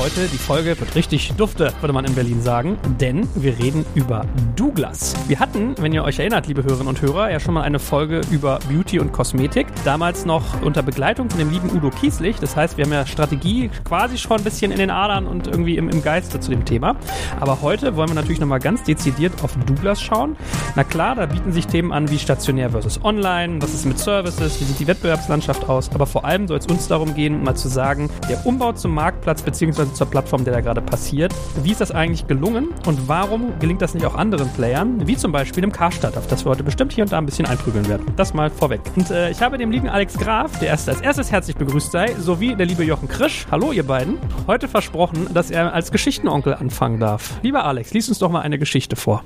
Heute die Folge wird richtig dufte, würde man in Berlin sagen, denn wir reden über Douglas. Wir hatten, wenn ihr euch erinnert, liebe Hörerinnen und Hörer, ja schon mal eine Folge über Beauty und Kosmetik. Damals noch unter Begleitung von dem lieben Udo Kieslich. Das heißt, wir haben ja Strategie quasi schon ein bisschen in den Adern und irgendwie im, im Geiste zu dem Thema. Aber heute wollen wir natürlich nochmal ganz dezidiert auf Douglas schauen. Na klar, da bieten sich Themen an wie stationär versus online, was ist mit Services, wie sieht die Wettbewerbslandschaft aus. Aber vor allem soll es uns darum gehen, mal zu sagen, der Umbau zum Marktplatz bzw zur Plattform, der da gerade passiert. Wie ist das eigentlich gelungen und warum gelingt das nicht auch anderen Playern, wie zum Beispiel dem Karstadt, auf das wir heute bestimmt hier und da ein bisschen einprügeln werden. Das mal vorweg. Und äh, ich habe dem lieben Alex Graf, der erst als erstes herzlich begrüßt sei, sowie der liebe Jochen Krisch, hallo ihr beiden, heute versprochen, dass er als Geschichtenonkel anfangen darf. Lieber Alex, lies uns doch mal eine Geschichte vor.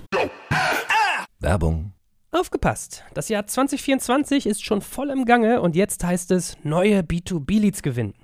Werbung. Aufgepasst! Das Jahr 2024 ist schon voll im Gange und jetzt heißt es neue B2B-Leads gewinnen.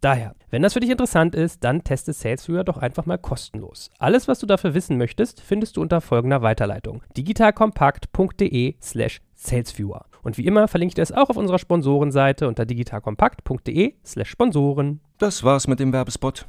Daher, wenn das für dich interessant ist, dann teste SalesViewer doch einfach mal kostenlos. Alles, was du dafür wissen möchtest, findest du unter folgender Weiterleitung: digitalkompakt.de slash salesviewer. Und wie immer verlinke ich dir es auch auf unserer Sponsorenseite unter digitalkompakt.de slash Sponsoren. Das war's mit dem Werbespot.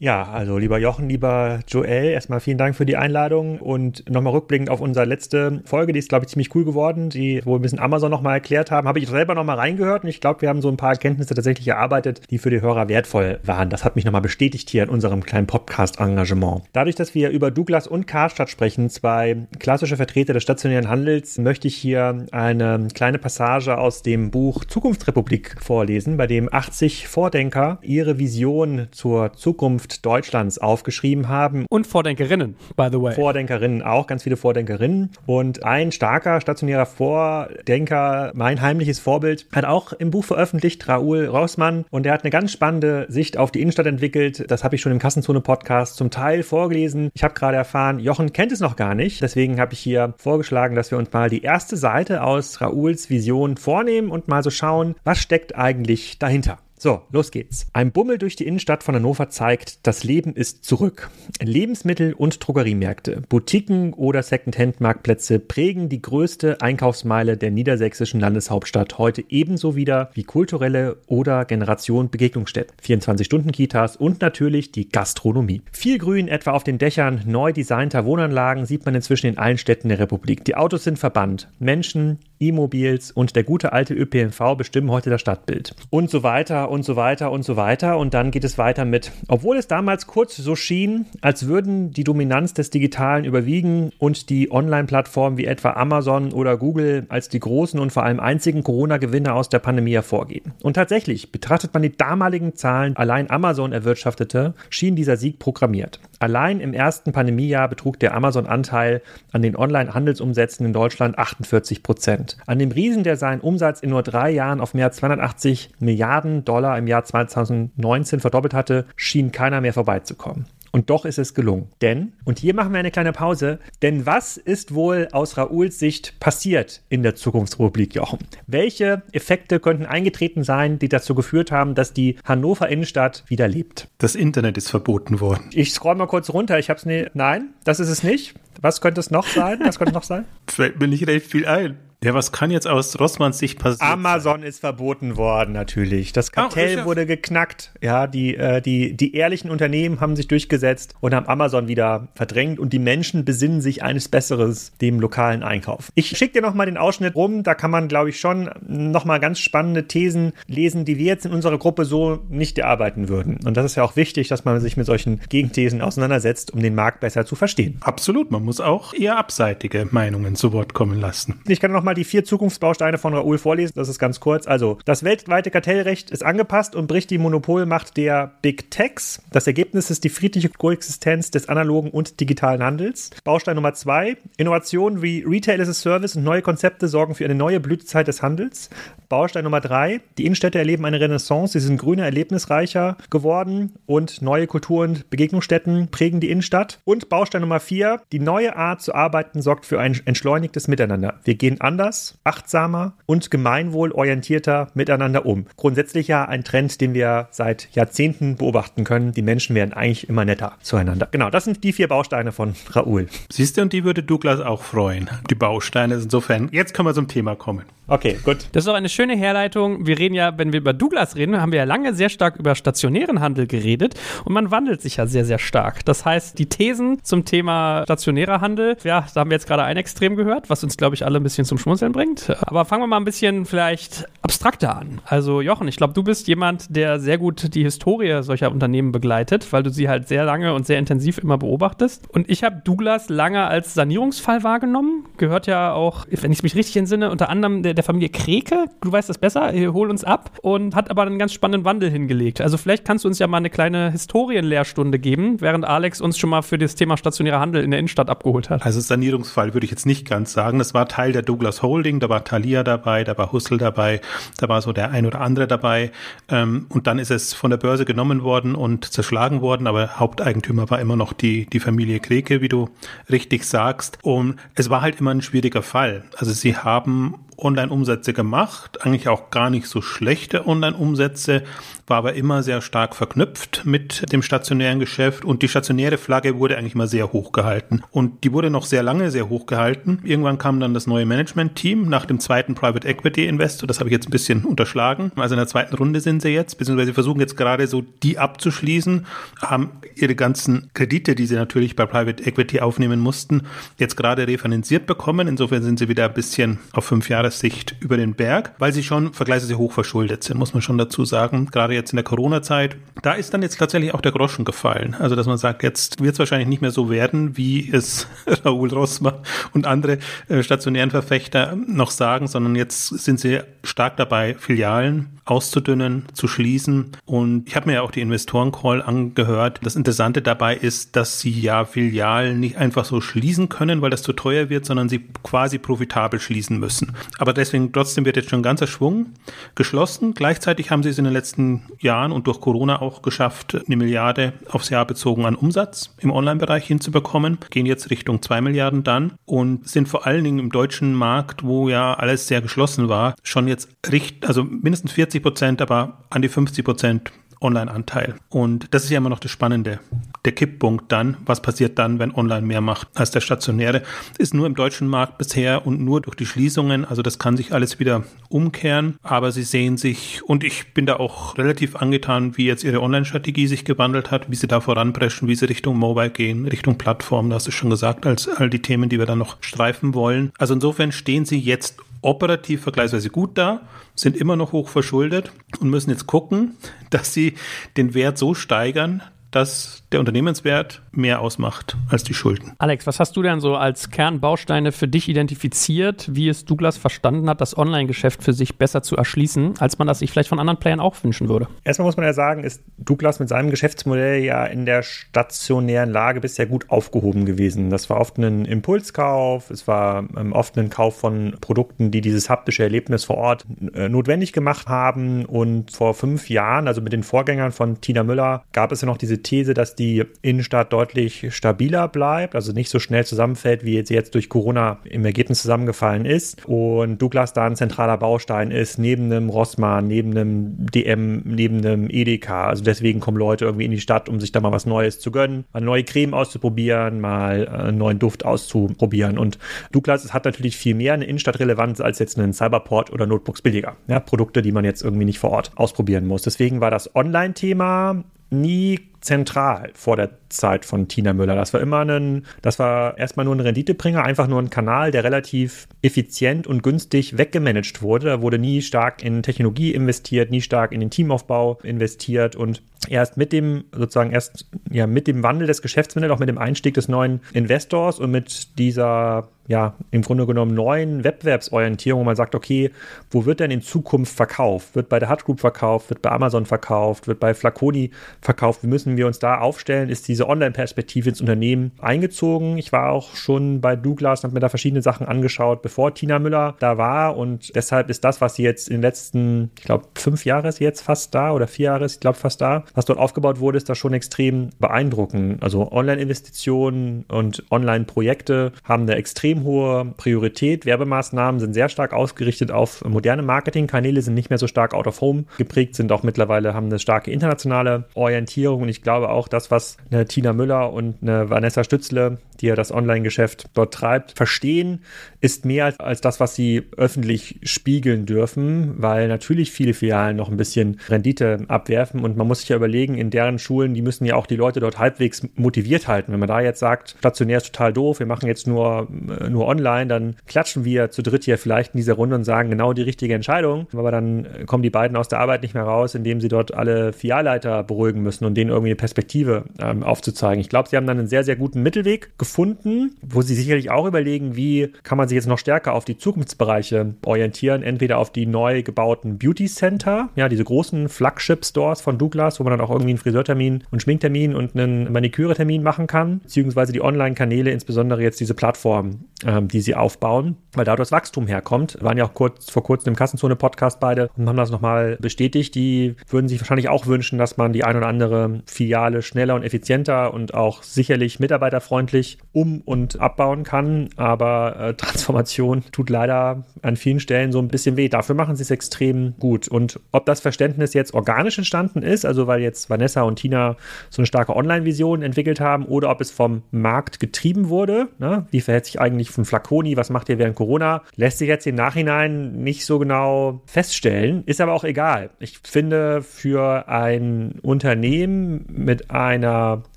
Ja, also lieber Jochen, lieber Joel, erstmal vielen Dank für die Einladung und nochmal rückblickend auf unsere letzte Folge, die ist, glaube ich, ziemlich cool geworden, die, wo wir ein bisschen Amazon nochmal erklärt haben, habe ich selber nochmal reingehört und ich glaube, wir haben so ein paar Erkenntnisse tatsächlich erarbeitet, die für die Hörer wertvoll waren. Das hat mich nochmal bestätigt hier in unserem kleinen Podcast-Engagement. Dadurch, dass wir über Douglas und Karstadt sprechen, zwei klassische Vertreter des stationären Handels, möchte ich hier eine kleine Passage aus dem Buch Zukunftsrepublik vorlesen, bei dem 80 Vordenker ihre Vision zur Zukunft Zukunft Deutschlands aufgeschrieben haben. Und Vordenkerinnen, by the way. Vordenkerinnen auch, ganz viele Vordenkerinnen. Und ein starker stationärer Vordenker, mein heimliches Vorbild, hat auch im Buch veröffentlicht, Raoul Rossmann. Und der hat eine ganz spannende Sicht auf die Innenstadt entwickelt. Das habe ich schon im Kassenzone-Podcast zum Teil vorgelesen. Ich habe gerade erfahren, Jochen kennt es noch gar nicht. Deswegen habe ich hier vorgeschlagen, dass wir uns mal die erste Seite aus Raouls Vision vornehmen und mal so schauen, was steckt eigentlich dahinter. So, los geht's. Ein Bummel durch die Innenstadt von Hannover zeigt, das Leben ist zurück. Lebensmittel- und Drogeriemärkte, Boutiquen oder Second-Hand-Marktplätze prägen die größte Einkaufsmeile der niedersächsischen Landeshauptstadt heute ebenso wieder wie kulturelle oder Generation Begegnungsstätten, 24-Stunden-Kitas und natürlich die Gastronomie. Viel Grün etwa auf den Dächern neu designter Wohnanlagen sieht man inzwischen in allen Städten der Republik. Die Autos sind verbannt. Menschen, E-Mobils und der gute alte ÖPNV bestimmen heute das Stadtbild. Und so weiter und so weiter und so weiter. Und dann geht es weiter mit, obwohl es damals kurz so schien, als würden die Dominanz des Digitalen überwiegen und die Online-Plattformen wie etwa Amazon oder Google als die großen und vor allem einzigen Corona-Gewinner aus der Pandemie hervorgehen. Und tatsächlich, betrachtet man die damaligen Zahlen, allein Amazon erwirtschaftete, schien dieser Sieg programmiert. Allein im ersten Pandemiejahr betrug der Amazon-Anteil an den Online-Handelsumsätzen in Deutschland 48 Prozent. An dem Riesen, der seinen Umsatz in nur drei Jahren auf mehr als 280 Milliarden Dollar im Jahr 2019 verdoppelt hatte, schien keiner mehr vorbeizukommen. Und doch ist es gelungen. Denn, und hier machen wir eine kleine Pause, denn was ist wohl aus Raouls Sicht passiert in der Zukunftsrepublik Jochen? Welche Effekte könnten eingetreten sein, die dazu geführt haben, dass die Hannover Innenstadt wieder lebt? Das Internet ist verboten worden. Ich scroll mal kurz runter. Ich hab's ne. Nein, das ist es nicht. Was könnte es noch sein? Was könnte es noch sein? Fällt mir nicht recht viel ein. Ja, was kann jetzt aus Rossmanns Sicht passieren? Amazon ist verboten worden, natürlich. Das Kartell oh, ja wurde geknackt. Ja, die, äh, die, die ehrlichen Unternehmen haben sich durchgesetzt und haben Amazon wieder verdrängt und die Menschen besinnen sich eines Besseres, dem lokalen Einkauf. Ich schicke dir nochmal den Ausschnitt rum. Da kann man, glaube ich, schon nochmal ganz spannende Thesen lesen, die wir jetzt in unserer Gruppe so nicht erarbeiten würden. Und das ist ja auch wichtig, dass man sich mit solchen Gegenthesen auseinandersetzt, um den Markt besser zu verstehen. Absolut. Man muss auch eher abseitige Meinungen zu Wort kommen lassen. Ich kann noch mal die vier Zukunftsbausteine von Raoul vorlesen. Das ist ganz kurz. Also, das weltweite Kartellrecht ist angepasst und bricht die Monopolmacht der Big Techs. Das Ergebnis ist die friedliche Koexistenz des analogen und digitalen Handels. Baustein Nummer zwei. Innovationen wie Retail as a Service und neue Konzepte sorgen für eine neue Blütezeit des Handels. Baustein Nummer drei. Die Innenstädte erleben eine Renaissance. Sie sind grüner, erlebnisreicher geworden und neue Kultur- und Begegnungsstätten prägen die Innenstadt. Und Baustein Nummer vier. Die neue Art zu arbeiten sorgt für ein entschleunigtes Miteinander. Wir gehen anders, achtsamer und gemeinwohlorientierter miteinander um. Grundsätzlich ja ein Trend, den wir seit Jahrzehnten beobachten können. Die Menschen werden eigentlich immer netter zueinander. Genau, das sind die vier Bausteine von Raoul. Siehst du, und die würde Douglas auch freuen. Die Bausteine. Insofern, jetzt können wir zum Thema kommen. Okay, gut. Das ist auch eine schöne Herleitung. Wir reden ja, wenn wir über Douglas reden, haben wir ja lange sehr stark über stationären Handel geredet und man wandelt sich ja sehr, sehr stark. Das heißt, die Thesen zum Thema stationärer Handel, ja, da haben wir jetzt gerade ein Extrem gehört, was uns, glaube ich, alle ein bisschen zum Schmunzeln bringt. Aber fangen wir mal ein bisschen vielleicht abstrakter an. Also, Jochen, ich glaube, du bist jemand, der sehr gut die Historie solcher Unternehmen begleitet, weil du sie halt sehr lange und sehr intensiv immer beobachtest. Und ich habe Douglas lange als Sanierungsfall wahrgenommen. Gehört ja auch, wenn ich mich richtig entsinne, unter anderem der der Familie Kreke, du weißt das besser, hol uns ab und hat aber einen ganz spannenden Wandel hingelegt. Also vielleicht kannst du uns ja mal eine kleine Historienlehrstunde geben, während Alex uns schon mal für das Thema stationärer Handel in der Innenstadt abgeholt hat. Also Sanierungsfall würde ich jetzt nicht ganz sagen. Das war Teil der Douglas Holding, da war Thalia dabei, da war Hussel dabei, da war so der ein oder andere dabei. Ähm, und dann ist es von der Börse genommen worden und zerschlagen worden, aber Haupteigentümer war immer noch die, die Familie Kreke, wie du richtig sagst. Und es war halt immer ein schwieriger Fall. Also sie haben Online-Umsätze gemacht, eigentlich auch gar nicht so schlechte Online-Umsätze, war aber immer sehr stark verknüpft mit dem stationären Geschäft und die stationäre Flagge wurde eigentlich immer sehr hoch gehalten. Und die wurde noch sehr lange sehr hoch gehalten. Irgendwann kam dann das neue Management-Team nach dem zweiten Private Equity Investor. Das habe ich jetzt ein bisschen unterschlagen. Also in der zweiten Runde sind sie jetzt, beziehungsweise sie versuchen jetzt gerade so die abzuschließen, haben ihre ganzen Kredite, die sie natürlich bei Private Equity aufnehmen mussten, jetzt gerade refinanziert bekommen. Insofern sind sie wieder ein bisschen auf fünf Jahressicht über den Berg, weil sie schon vergleichsweise hoch verschuldet sind, muss man schon dazu sagen. Gerade jetzt in der Corona-Zeit, da ist dann jetzt tatsächlich auch der Groschen gefallen. Also, dass man sagt, jetzt wird es wahrscheinlich nicht mehr so werden, wie es Raoul Rossmann und andere äh, stationären Verfechter noch sagen, sondern jetzt sind sie stark dabei, Filialen auszudünnen, zu schließen. Und ich habe mir ja auch die Investoren-Call angehört. Das Interessante dabei ist, dass sie ja Filialen nicht einfach so schließen können, weil das zu teuer wird, sondern sie quasi profitabel schließen müssen. Aber deswegen trotzdem wird jetzt schon ein ganzer Schwung geschlossen. Gleichzeitig haben sie es in den letzten Jahren und durch Corona auch geschafft, eine Milliarde aufs Jahr bezogen an Umsatz im Online-Bereich hinzubekommen. Gehen jetzt Richtung zwei Milliarden dann und sind vor allen Dingen im deutschen Markt, wo ja alles sehr geschlossen war, schon jetzt richt, also mindestens 40 Prozent, aber an die 50 Prozent Online-Anteil. Und das ist ja immer noch das Spannende. Der Kipppunkt dann, was passiert dann, wenn Online mehr macht als der stationäre, ist nur im deutschen Markt bisher und nur durch die Schließungen. Also das kann sich alles wieder umkehren. Aber sie sehen sich, und ich bin da auch relativ angetan, wie jetzt ihre Online-Strategie sich gewandelt hat, wie sie da voranpreschen, wie sie Richtung Mobile gehen, Richtung Plattform, das ist schon gesagt, als all die Themen, die wir da noch streifen wollen. Also insofern stehen sie jetzt operativ vergleichsweise gut da, sind immer noch hoch verschuldet und müssen jetzt gucken, dass sie den Wert so steigern, dass der Unternehmenswert mehr ausmacht als die Schulden. Alex, was hast du denn so als Kernbausteine für dich identifiziert, wie es Douglas verstanden hat, das Online-Geschäft für sich besser zu erschließen, als man das sich vielleicht von anderen Playern auch wünschen würde? Erstmal muss man ja sagen, ist Douglas mit seinem Geschäftsmodell ja in der stationären Lage bisher gut aufgehoben gewesen. Das war oft ein Impulskauf, es war ähm, oft ein Kauf von Produkten, die dieses haptische Erlebnis vor Ort äh, notwendig gemacht haben. Und vor fünf Jahren, also mit den Vorgängern von Tina Müller, gab es ja noch diese These, dass die Innenstadt deutlich stabiler bleibt, also nicht so schnell zusammenfällt, wie sie jetzt durch Corona im Ergebnis zusammengefallen ist. Und Douglas da ein zentraler Baustein ist, neben einem Rossmann, neben einem DM, neben einem Edeka. Also deswegen kommen Leute irgendwie in die Stadt, um sich da mal was Neues zu gönnen, mal neue Creme auszuprobieren, mal äh, einen neuen Duft auszuprobieren. Und Douglas hat natürlich viel mehr eine Innenstadtrelevanz als jetzt ein Cyberport oder Notebooks billiger. Ja, Produkte, die man jetzt irgendwie nicht vor Ort ausprobieren muss. Deswegen war das Online-Thema nie zentral vor der Zeit von Tina Müller. Das war immer ein, das war erstmal nur ein Renditebringer, einfach nur ein Kanal, der relativ effizient und günstig weggemanagt wurde. Da wurde nie stark in Technologie investiert, nie stark in den Teamaufbau investiert und erst mit dem, sozusagen erst, ja, mit dem Wandel des Geschäftsmodells, auch mit dem Einstieg des neuen Investors und mit dieser ja, im Grunde genommen neuen Wettbewerbsorientierung, wo man sagt, okay, wo wird denn in Zukunft verkauft? Wird bei der Hut Group verkauft? Wird bei Amazon verkauft? Wird bei Flaconi verkauft? Wir müssen wir uns da aufstellen? Ist diese Online-Perspektive ins Unternehmen eingezogen? Ich war auch schon bei Douglas, habe mir da verschiedene Sachen angeschaut, bevor Tina Müller da war und deshalb ist das, was sie jetzt in den letzten, ich glaube, fünf Jahre ist jetzt fast da oder vier Jahre ist, ich glaube, fast da, was dort aufgebaut wurde, ist da schon extrem beeindruckend. Also Online-Investitionen und Online-Projekte haben eine extrem hohe Priorität. Werbemaßnahmen sind sehr stark ausgerichtet auf moderne Marketingkanäle, sind nicht mehr so stark out of home geprägt, sind auch mittlerweile, haben eine starke internationale Orientierung und ich glaube auch, das, was eine Tina Müller und eine Vanessa Stützle die ja das Online-Geschäft dort treibt, verstehen, ist mehr als, als das, was sie öffentlich spiegeln dürfen, weil natürlich viele Filialen noch ein bisschen Rendite abwerfen und man muss sich ja überlegen, in deren Schulen, die müssen ja auch die Leute dort halbwegs motiviert halten. Wenn man da jetzt sagt, stationär ist total doof, wir machen jetzt nur, äh, nur online, dann klatschen wir zu dritt hier vielleicht in dieser Runde und sagen genau die richtige Entscheidung, aber dann kommen die beiden aus der Arbeit nicht mehr raus, indem sie dort alle Filialleiter beruhigen müssen und denen irgendwie eine Perspektive ähm, aufzuzeigen. Ich glaube, sie haben dann einen sehr, sehr guten Mittelweg gefunden gefunden, wo sie sicherlich auch überlegen, wie kann man sich jetzt noch stärker auf die Zukunftsbereiche orientieren, entweder auf die neu gebauten Beauty Center, ja, diese großen Flagship-Stores von Douglas, wo man dann auch irgendwie einen Friseurtermin und Schminktermin und einen Maniküre-Termin machen kann, beziehungsweise die Online-Kanäle, insbesondere jetzt diese Plattform, ähm, die sie aufbauen, weil da das Wachstum herkommt. Wir waren ja auch kurz, vor kurzem im Kassenzone-Podcast beide und haben das nochmal bestätigt. Die würden sich wahrscheinlich auch wünschen, dass man die ein oder andere Filiale schneller und effizienter und auch sicherlich mitarbeiterfreundlich um- und abbauen kann. Aber äh, Transformation tut leider an vielen Stellen so ein bisschen weh. Dafür machen sie es extrem gut. Und ob das Verständnis jetzt organisch entstanden ist, also weil jetzt Vanessa und Tina so eine starke Online-Vision entwickelt haben, oder ob es vom Markt getrieben wurde, ne? wie verhält sich eigentlich von Flaconi, was macht ihr während Corona, lässt sich jetzt im Nachhinein nicht so genau feststellen, ist aber auch egal. Ich finde, für ein Unternehmen mit einer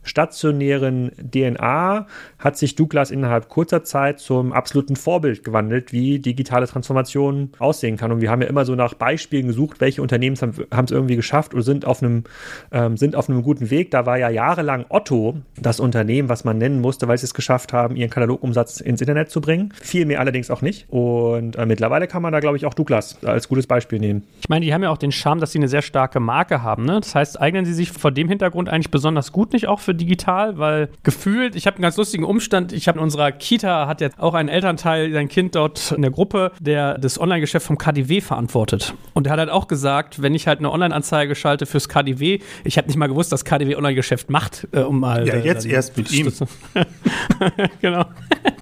stationären DNA hat sich Douglas innerhalb kurzer Zeit zum absoluten Vorbild gewandelt, wie digitale Transformation aussehen kann. Und wir haben ja immer so nach Beispielen gesucht, welche Unternehmen haben es irgendwie geschafft oder sind auf einem ähm, sind auf einem guten Weg. Da war ja jahrelang Otto das Unternehmen, was man nennen musste, weil sie es geschafft haben, ihren Katalogumsatz ins Internet zu bringen. Viel mehr allerdings auch nicht. Und äh, mittlerweile kann man da, glaube ich, auch Douglas als gutes Beispiel nehmen. Ich meine, die haben ja auch den Charme, dass sie eine sehr starke Marke haben. Ne? Das heißt, eignen sie sich vor dem Hintergrund eigentlich besonders gut nicht auch für digital, weil gefühlt, ich habe einen ganz lustigen Umstand, ich habe in unserer Kita hat jetzt auch ein Elternteil sein Kind dort in der Gruppe, der das Online-Geschäft vom KDW verantwortet. Und der hat halt auch gesagt, wenn ich halt eine Online-Anzeige schalte fürs KDW, ich habe nicht mal gewusst, dass KDW Online-Geschäft macht, äh, um mal. Ja, jetzt erst mit ihm. genau.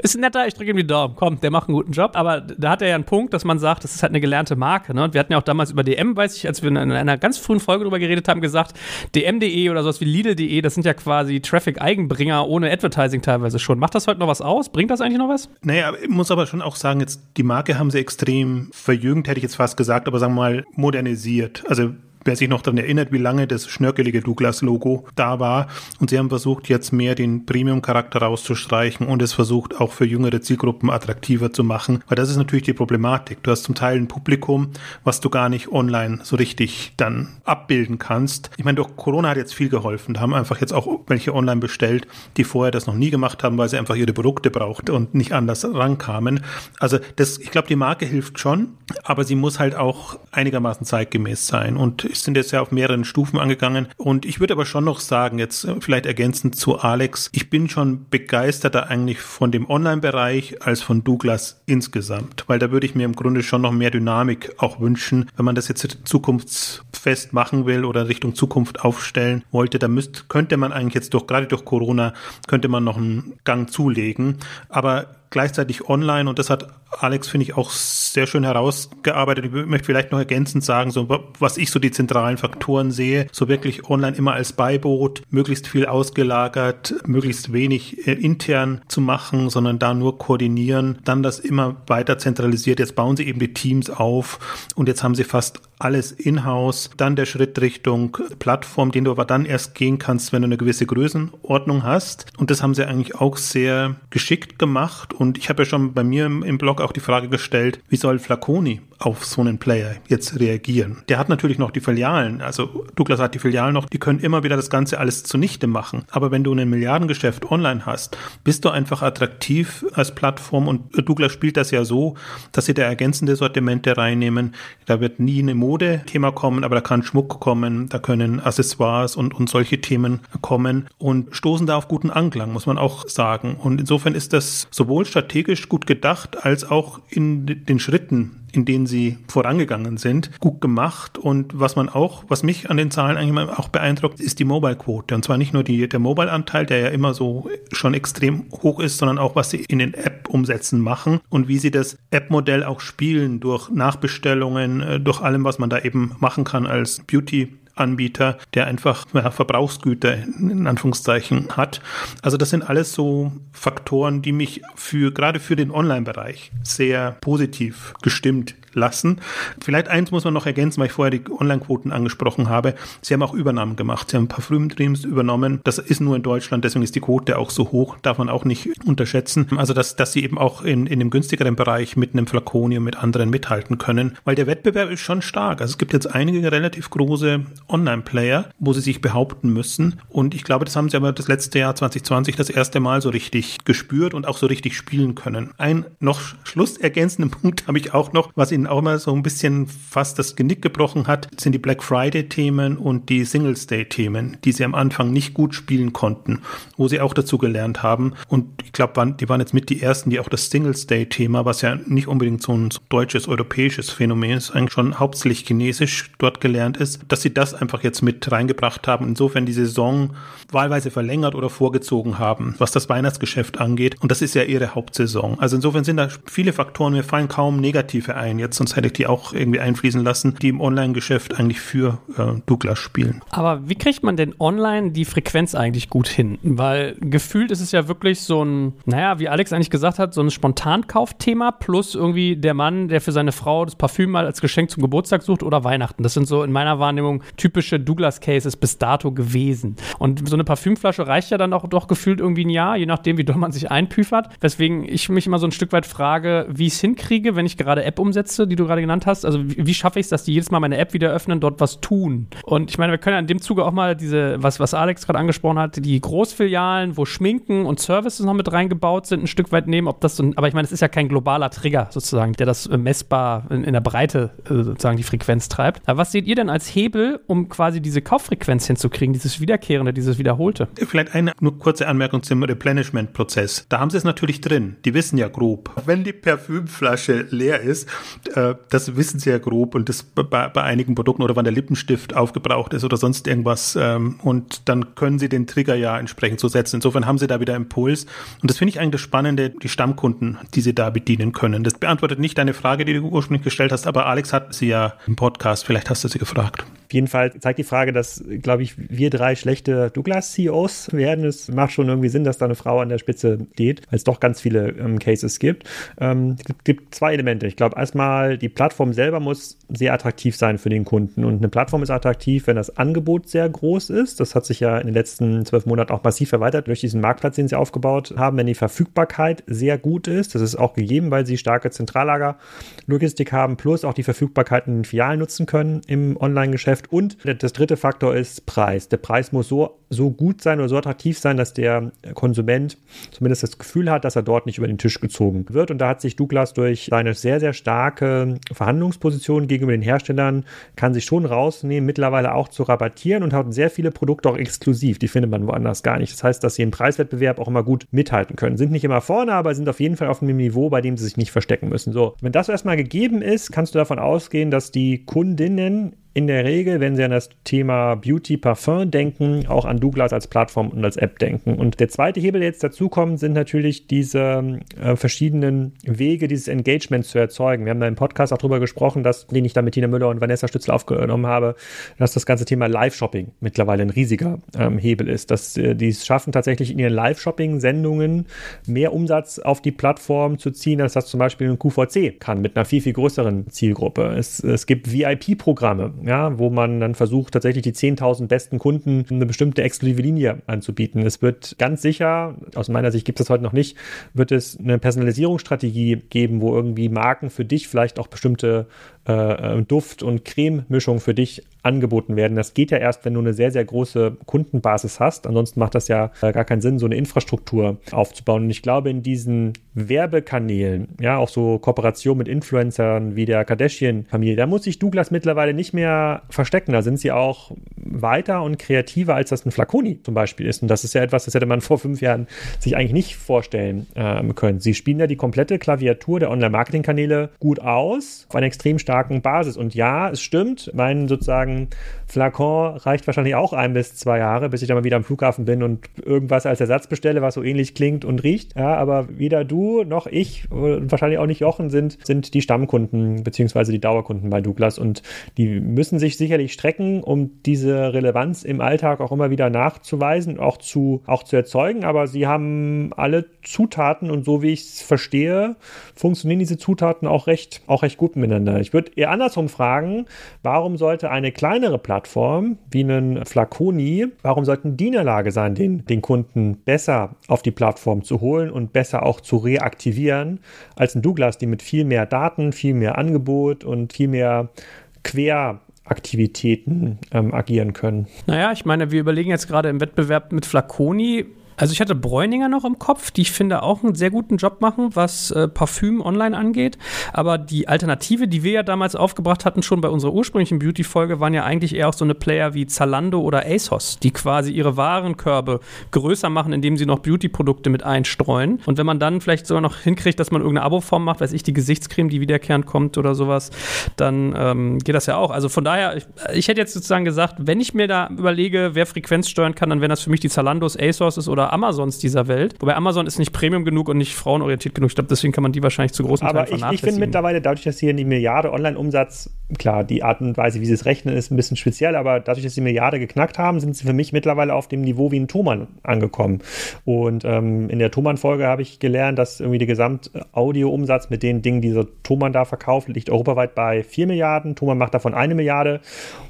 Ist netter, ich drücke ihm die Daumen. Komm, der macht einen guten Job. Aber da hat er ja einen Punkt, dass man sagt, das ist halt eine gelernte Marke. Ne? Und wir hatten ja auch damals über DM, weiß ich, als wir in einer ganz frühen Folge darüber geredet haben, gesagt, dm.de oder sowas wie Lidl.de, das sind ja quasi Traffic-Eigenbringer ohne Advertising teilweise schon. Macht das heute noch was aus? Bringt das eigentlich noch was? Naja, ich muss aber schon auch sagen, jetzt die Marke haben sie extrem verjüngt, hätte ich jetzt fast gesagt, aber sagen wir mal modernisiert. Also wer sich noch daran erinnert, wie lange das schnörkelige Douglas-Logo da war. Und sie haben versucht, jetzt mehr den Premium-Charakter rauszustreichen und es versucht auch für jüngere Zielgruppen attraktiver zu machen. Weil das ist natürlich die Problematik. Du hast zum Teil ein Publikum, was du gar nicht online so richtig dann abbilden kannst. Ich meine, durch Corona hat jetzt viel geholfen. Da haben einfach jetzt auch welche online bestellt, die vorher das noch nie gemacht haben, weil sie einfach ihre Produkte braucht und nicht anders rankamen. Also das, ich glaube, die Marke hilft schon, aber sie muss halt auch einigermaßen zeitgemäß sein. Und sind jetzt ja auf mehreren Stufen angegangen. Und ich würde aber schon noch sagen, jetzt äh, vielleicht ergänzend zu Alex, ich bin schon begeisterter eigentlich von dem Online-Bereich als von Douglas insgesamt, weil da würde ich mir im Grunde schon noch mehr Dynamik auch wünschen, wenn man das jetzt zukunftsfest machen will oder Richtung Zukunft aufstellen wollte, da müsste, könnte man eigentlich jetzt durch, gerade durch Corona, könnte man noch einen Gang zulegen. Aber gleichzeitig online und das hat Alex, finde ich, auch sehr schön herausgearbeitet. Ich möchte vielleicht noch ergänzend sagen, so was ich so die zentralen Faktoren sehe, so wirklich online immer als Beiboot, möglichst viel ausgelagert, möglichst wenig äh, intern zu machen, sondern da nur koordinieren, dann das immer weiter zentralisiert. Jetzt bauen sie eben die Teams auf und jetzt haben sie fast alles in-house. Dann der Schritt Richtung Plattform, den du aber dann erst gehen kannst, wenn du eine gewisse Größenordnung hast. Und das haben sie eigentlich auch sehr geschickt gemacht. Und ich habe ja schon bei mir im, Blog auch die Frage gestellt, wie soll Flaconi auf so einen Player jetzt reagieren? Der hat natürlich noch die Filialen. Also Douglas hat die Filialen noch. Die können immer wieder das Ganze alles zunichte machen. Aber wenn du ein Milliardengeschäft online hast, bist du einfach attraktiv als Plattform. Und Douglas spielt das ja so, dass sie da ergänzende Sortimente reinnehmen. Da wird nie eine Modethema kommen, aber da kann Schmuck kommen, da können Accessoires und, und solche Themen kommen und stoßen da auf guten Anklang, muss man auch sagen. Und insofern ist das sowohl strategisch gut gedacht als auch in den Schritten, in denen sie vorangegangen sind, gut gemacht. Und was man auch, was mich an den Zahlen eigentlich auch beeindruckt, ist die Mobile-Quote. Und zwar nicht nur die, der Mobile-Anteil, der ja immer so schon extrem hoch ist, sondern auch, was sie in den App-Umsätzen machen und wie sie das App-Modell auch spielen durch Nachbestellungen, äh, durch allem, was man da eben machen kann als Beauty Anbieter, der einfach ja, Verbrauchsgüter in Anführungszeichen hat. Also das sind alles so Faktoren, die mich für gerade für den Online-Bereich sehr positiv gestimmt lassen. Vielleicht eins muss man noch ergänzen, weil ich vorher die Online-Quoten angesprochen habe. Sie haben auch Übernahmen gemacht. Sie haben Parfüm Dreams übernommen. Das ist nur in Deutschland, deswegen ist die Quote auch so hoch, darf man auch nicht unterschätzen. Also, dass, dass sie eben auch in, in dem günstigeren Bereich mit einem Flaconium mit anderen mithalten können, weil der Wettbewerb ist schon stark. Also es gibt jetzt einige relativ große Online-Player, wo sie sich behaupten müssen. Und ich glaube, das haben sie aber das letzte Jahr 2020 das erste Mal so richtig gespürt und auch so richtig spielen können. Ein noch schlussergänzenden Punkt habe ich auch noch, was ihnen auch immer so ein bisschen fast das Genick gebrochen hat, sind die Black Friday-Themen und die Singles Day-Themen, die sie am Anfang nicht gut spielen konnten, wo sie auch dazu gelernt haben. Und ich glaube, die waren jetzt mit die ersten, die auch das Singles Day-Thema, was ja nicht unbedingt so ein deutsches, europäisches Phänomen ist, eigentlich schon hauptsächlich chinesisch dort gelernt ist, dass sie das einfach jetzt mit reingebracht haben. Insofern die Saison wahlweise verlängert oder vorgezogen haben, was das Weihnachtsgeschäft angeht. Und das ist ja ihre Hauptsaison. Also insofern sind da viele Faktoren, mir fallen kaum negative ein jetzt, sonst hätte ich die auch irgendwie einfließen lassen, die im Online-Geschäft eigentlich für äh, Douglas spielen. Aber wie kriegt man denn online die Frequenz eigentlich gut hin? Weil gefühlt ist es ja wirklich so ein, naja, wie Alex eigentlich gesagt hat, so ein Spontankaufthema plus irgendwie der Mann, der für seine Frau das Parfüm mal als Geschenk zum Geburtstag sucht oder Weihnachten. Das sind so in meiner Wahrnehmung typische Douglas-Cases bis dato gewesen. Und so eine Parfümflasche reicht ja dann auch doch gefühlt irgendwie ein Jahr, je nachdem, wie doll man sich einpüfert. Weswegen ich mich immer so ein Stück weit frage, wie ich es hinkriege, wenn ich gerade App umsetze, die du gerade genannt hast. Also wie, wie schaffe ich es, dass die jedes Mal meine App wieder öffnen, dort was tun? Und ich meine, wir können ja in dem Zuge auch mal diese, was, was Alex gerade angesprochen hat, die Großfilialen, wo Schminken und Services noch mit reingebaut sind, ein Stück weit nehmen, ob das so, aber ich meine, es ist ja kein globaler Trigger sozusagen, der das messbar in, in der Breite äh, sozusagen die Frequenz treibt. Aber was seht ihr denn als Hebel, um quasi diese Kauffrequenz hinzukriegen, dieses Wiederkehrende, dieses Wiederholte? Vielleicht eine nur kurze Anmerkung zum Replenishment-Prozess. Da haben sie es natürlich drin. Die wissen ja grob, wenn die Parfümflasche leer ist, äh, das wissen sie ja grob und das bei, bei, einigen Produkten oder wann der Lippenstift aufgebraucht ist oder sonst irgendwas. Ähm, und dann können sie den Trigger ja entsprechend so setzen. Insofern haben sie da wieder Impuls. Und das finde ich eigentlich das Spannende, die Stammkunden, die sie da bedienen können. Das beantwortet nicht deine Frage, die du ursprünglich gestellt hast, aber Alex hat sie ja im Podcast. Vielleicht hast du sie gefragt. Auf jeden Fall zeigt die Frage, dass, glaube ich, wir drei schlechte Douglas-CEOs werden. Es macht schon irgendwie Sinn, dass da eine Frau an der Spitze steht, weil es doch ganz viele ähm, Cases gibt. Ähm, es gibt zwei Elemente. Ich glaube, erstmal, die Plattform selber muss sehr attraktiv sein für den Kunden. Und eine Plattform ist attraktiv, wenn das Angebot sehr groß ist. Das hat sich ja in den letzten zwölf Monaten auch massiv erweitert durch diesen Marktplatz, den sie aufgebaut haben. Wenn die Verfügbarkeit sehr gut ist, das ist auch gegeben, weil sie starke Zentrallager-Logistik haben, plus auch die Verfügbarkeit in den Filialen nutzen können im Online-Geschäft Geschäft. Und das dritte Faktor ist Preis. Der Preis muss so so gut sein oder so attraktiv sein, dass der Konsument zumindest das Gefühl hat, dass er dort nicht über den Tisch gezogen wird. Und da hat sich Douglas durch seine sehr, sehr starke Verhandlungsposition gegenüber den Herstellern, kann sich schon rausnehmen, mittlerweile auch zu rabattieren und hat sehr viele Produkte auch exklusiv. Die findet man woanders gar nicht. Das heißt, dass sie im Preiswettbewerb auch immer gut mithalten können. Sind nicht immer vorne, aber sind auf jeden Fall auf einem Niveau, bei dem sie sich nicht verstecken müssen. So, wenn das erstmal gegeben ist, kannst du davon ausgehen, dass die Kundinnen in der Regel, wenn Sie an das Thema Beauty Parfum denken, auch an Douglas als Plattform und als App denken. Und der zweite Hebel, der jetzt dazukommt, sind natürlich diese äh, verschiedenen Wege, dieses Engagement zu erzeugen. Wir haben da im Podcast auch drüber gesprochen, dass, den ich da mit Tina Müller und Vanessa Stützel aufgenommen habe, dass das ganze Thema Live-Shopping mittlerweile ein riesiger ähm, Hebel ist. Dass äh, die es schaffen, tatsächlich in ihren Live-Shopping-Sendungen mehr Umsatz auf die Plattform zu ziehen, als das zum Beispiel ein QVC kann, mit einer viel, viel größeren Zielgruppe. Es, es gibt VIP-Programme ja, wo man dann versucht, tatsächlich die 10.000 besten Kunden eine bestimmte exklusive Linie anzubieten. Es wird ganz sicher, aus meiner Sicht gibt es das heute noch nicht, wird es eine Personalisierungsstrategie geben, wo irgendwie Marken für dich vielleicht auch bestimmte äh, äh Duft- und Creme-Mischungen für dich angeboten werden. Das geht ja erst, wenn du eine sehr, sehr große Kundenbasis hast. Ansonsten macht das ja äh, gar keinen Sinn, so eine Infrastruktur aufzubauen. Und ich glaube, in diesen Werbekanälen, ja, auch so Kooperation mit Influencern wie der Kardashian-Familie, da muss sich Douglas mittlerweile nicht mehr verstecken. Da sind sie auch weiter und kreativer, als das ein Flaconi zum Beispiel ist. Und das ist ja etwas, das hätte man vor fünf Jahren sich eigentlich nicht vorstellen ähm, können. Sie spielen ja die komplette Klaviatur der Online-Marketing-Kanäle gut aus, auf einer extrem starken Basis. Und ja, es stimmt, mein sozusagen sagen, Flakon reicht wahrscheinlich auch ein bis zwei Jahre, bis ich dann mal wieder am Flughafen bin und irgendwas als Ersatz bestelle, was so ähnlich klingt und riecht. Ja, aber weder du noch ich und wahrscheinlich auch nicht Jochen sind, sind die Stammkunden beziehungsweise die Dauerkunden bei Douglas und die müssen sich sicherlich strecken, um diese Relevanz im Alltag auch immer wieder nachzuweisen, auch zu, auch zu erzeugen. Aber sie haben alle Zutaten und so wie ich es verstehe, funktionieren diese Zutaten auch recht, auch recht gut miteinander. Ich würde eher andersrum fragen, warum sollte eine kleinere Plattform wie einen Flaconi, warum sollten die in der Lage sein, den, den Kunden besser auf die Plattform zu holen und besser auch zu reaktivieren, als ein Douglas, die mit viel mehr Daten, viel mehr Angebot und viel mehr Quer Aktivitäten ähm, agieren können. Naja, ich meine, wir überlegen jetzt gerade im Wettbewerb mit Flaconi, also ich hatte Bräuninger noch im Kopf, die ich finde auch einen sehr guten Job machen, was äh, Parfüm online angeht. Aber die Alternative, die wir ja damals aufgebracht hatten, schon bei unserer ursprünglichen Beauty-Folge, waren ja eigentlich eher auch so eine Player wie Zalando oder ASOS, die quasi ihre Warenkörbe größer machen, indem sie noch Beauty-Produkte mit einstreuen. Und wenn man dann vielleicht sogar noch hinkriegt, dass man irgendeine Abo-Form macht, weiß ich, die Gesichtscreme, die wiederkehrend kommt oder sowas, dann ähm, geht das ja auch. Also von daher, ich, ich hätte jetzt sozusagen gesagt, wenn ich mir da überlege, wer Frequenz steuern kann, dann wären das für mich die Zalandos, ASOS oder Amazons dieser Welt. Wobei Amazon ist nicht Premium genug und nicht frauenorientiert genug. Ich glaube, deswegen kann man die wahrscheinlich zu großen Aber Teilen ich, ich finde mittlerweile, dadurch, dass hier die Milliarde Online-Umsatz, klar, die Art und Weise, wie sie es rechnen, ist ein bisschen speziell, aber dadurch, dass sie Milliarde geknackt haben, sind sie für mich mittlerweile auf dem Niveau wie ein Thomann angekommen. Und ähm, in der Thomann-Folge habe ich gelernt, dass irgendwie der Gesamtaudio-Umsatz mit den Dingen, die so Thomann da verkauft, liegt europaweit bei 4 Milliarden. Thomann macht davon eine Milliarde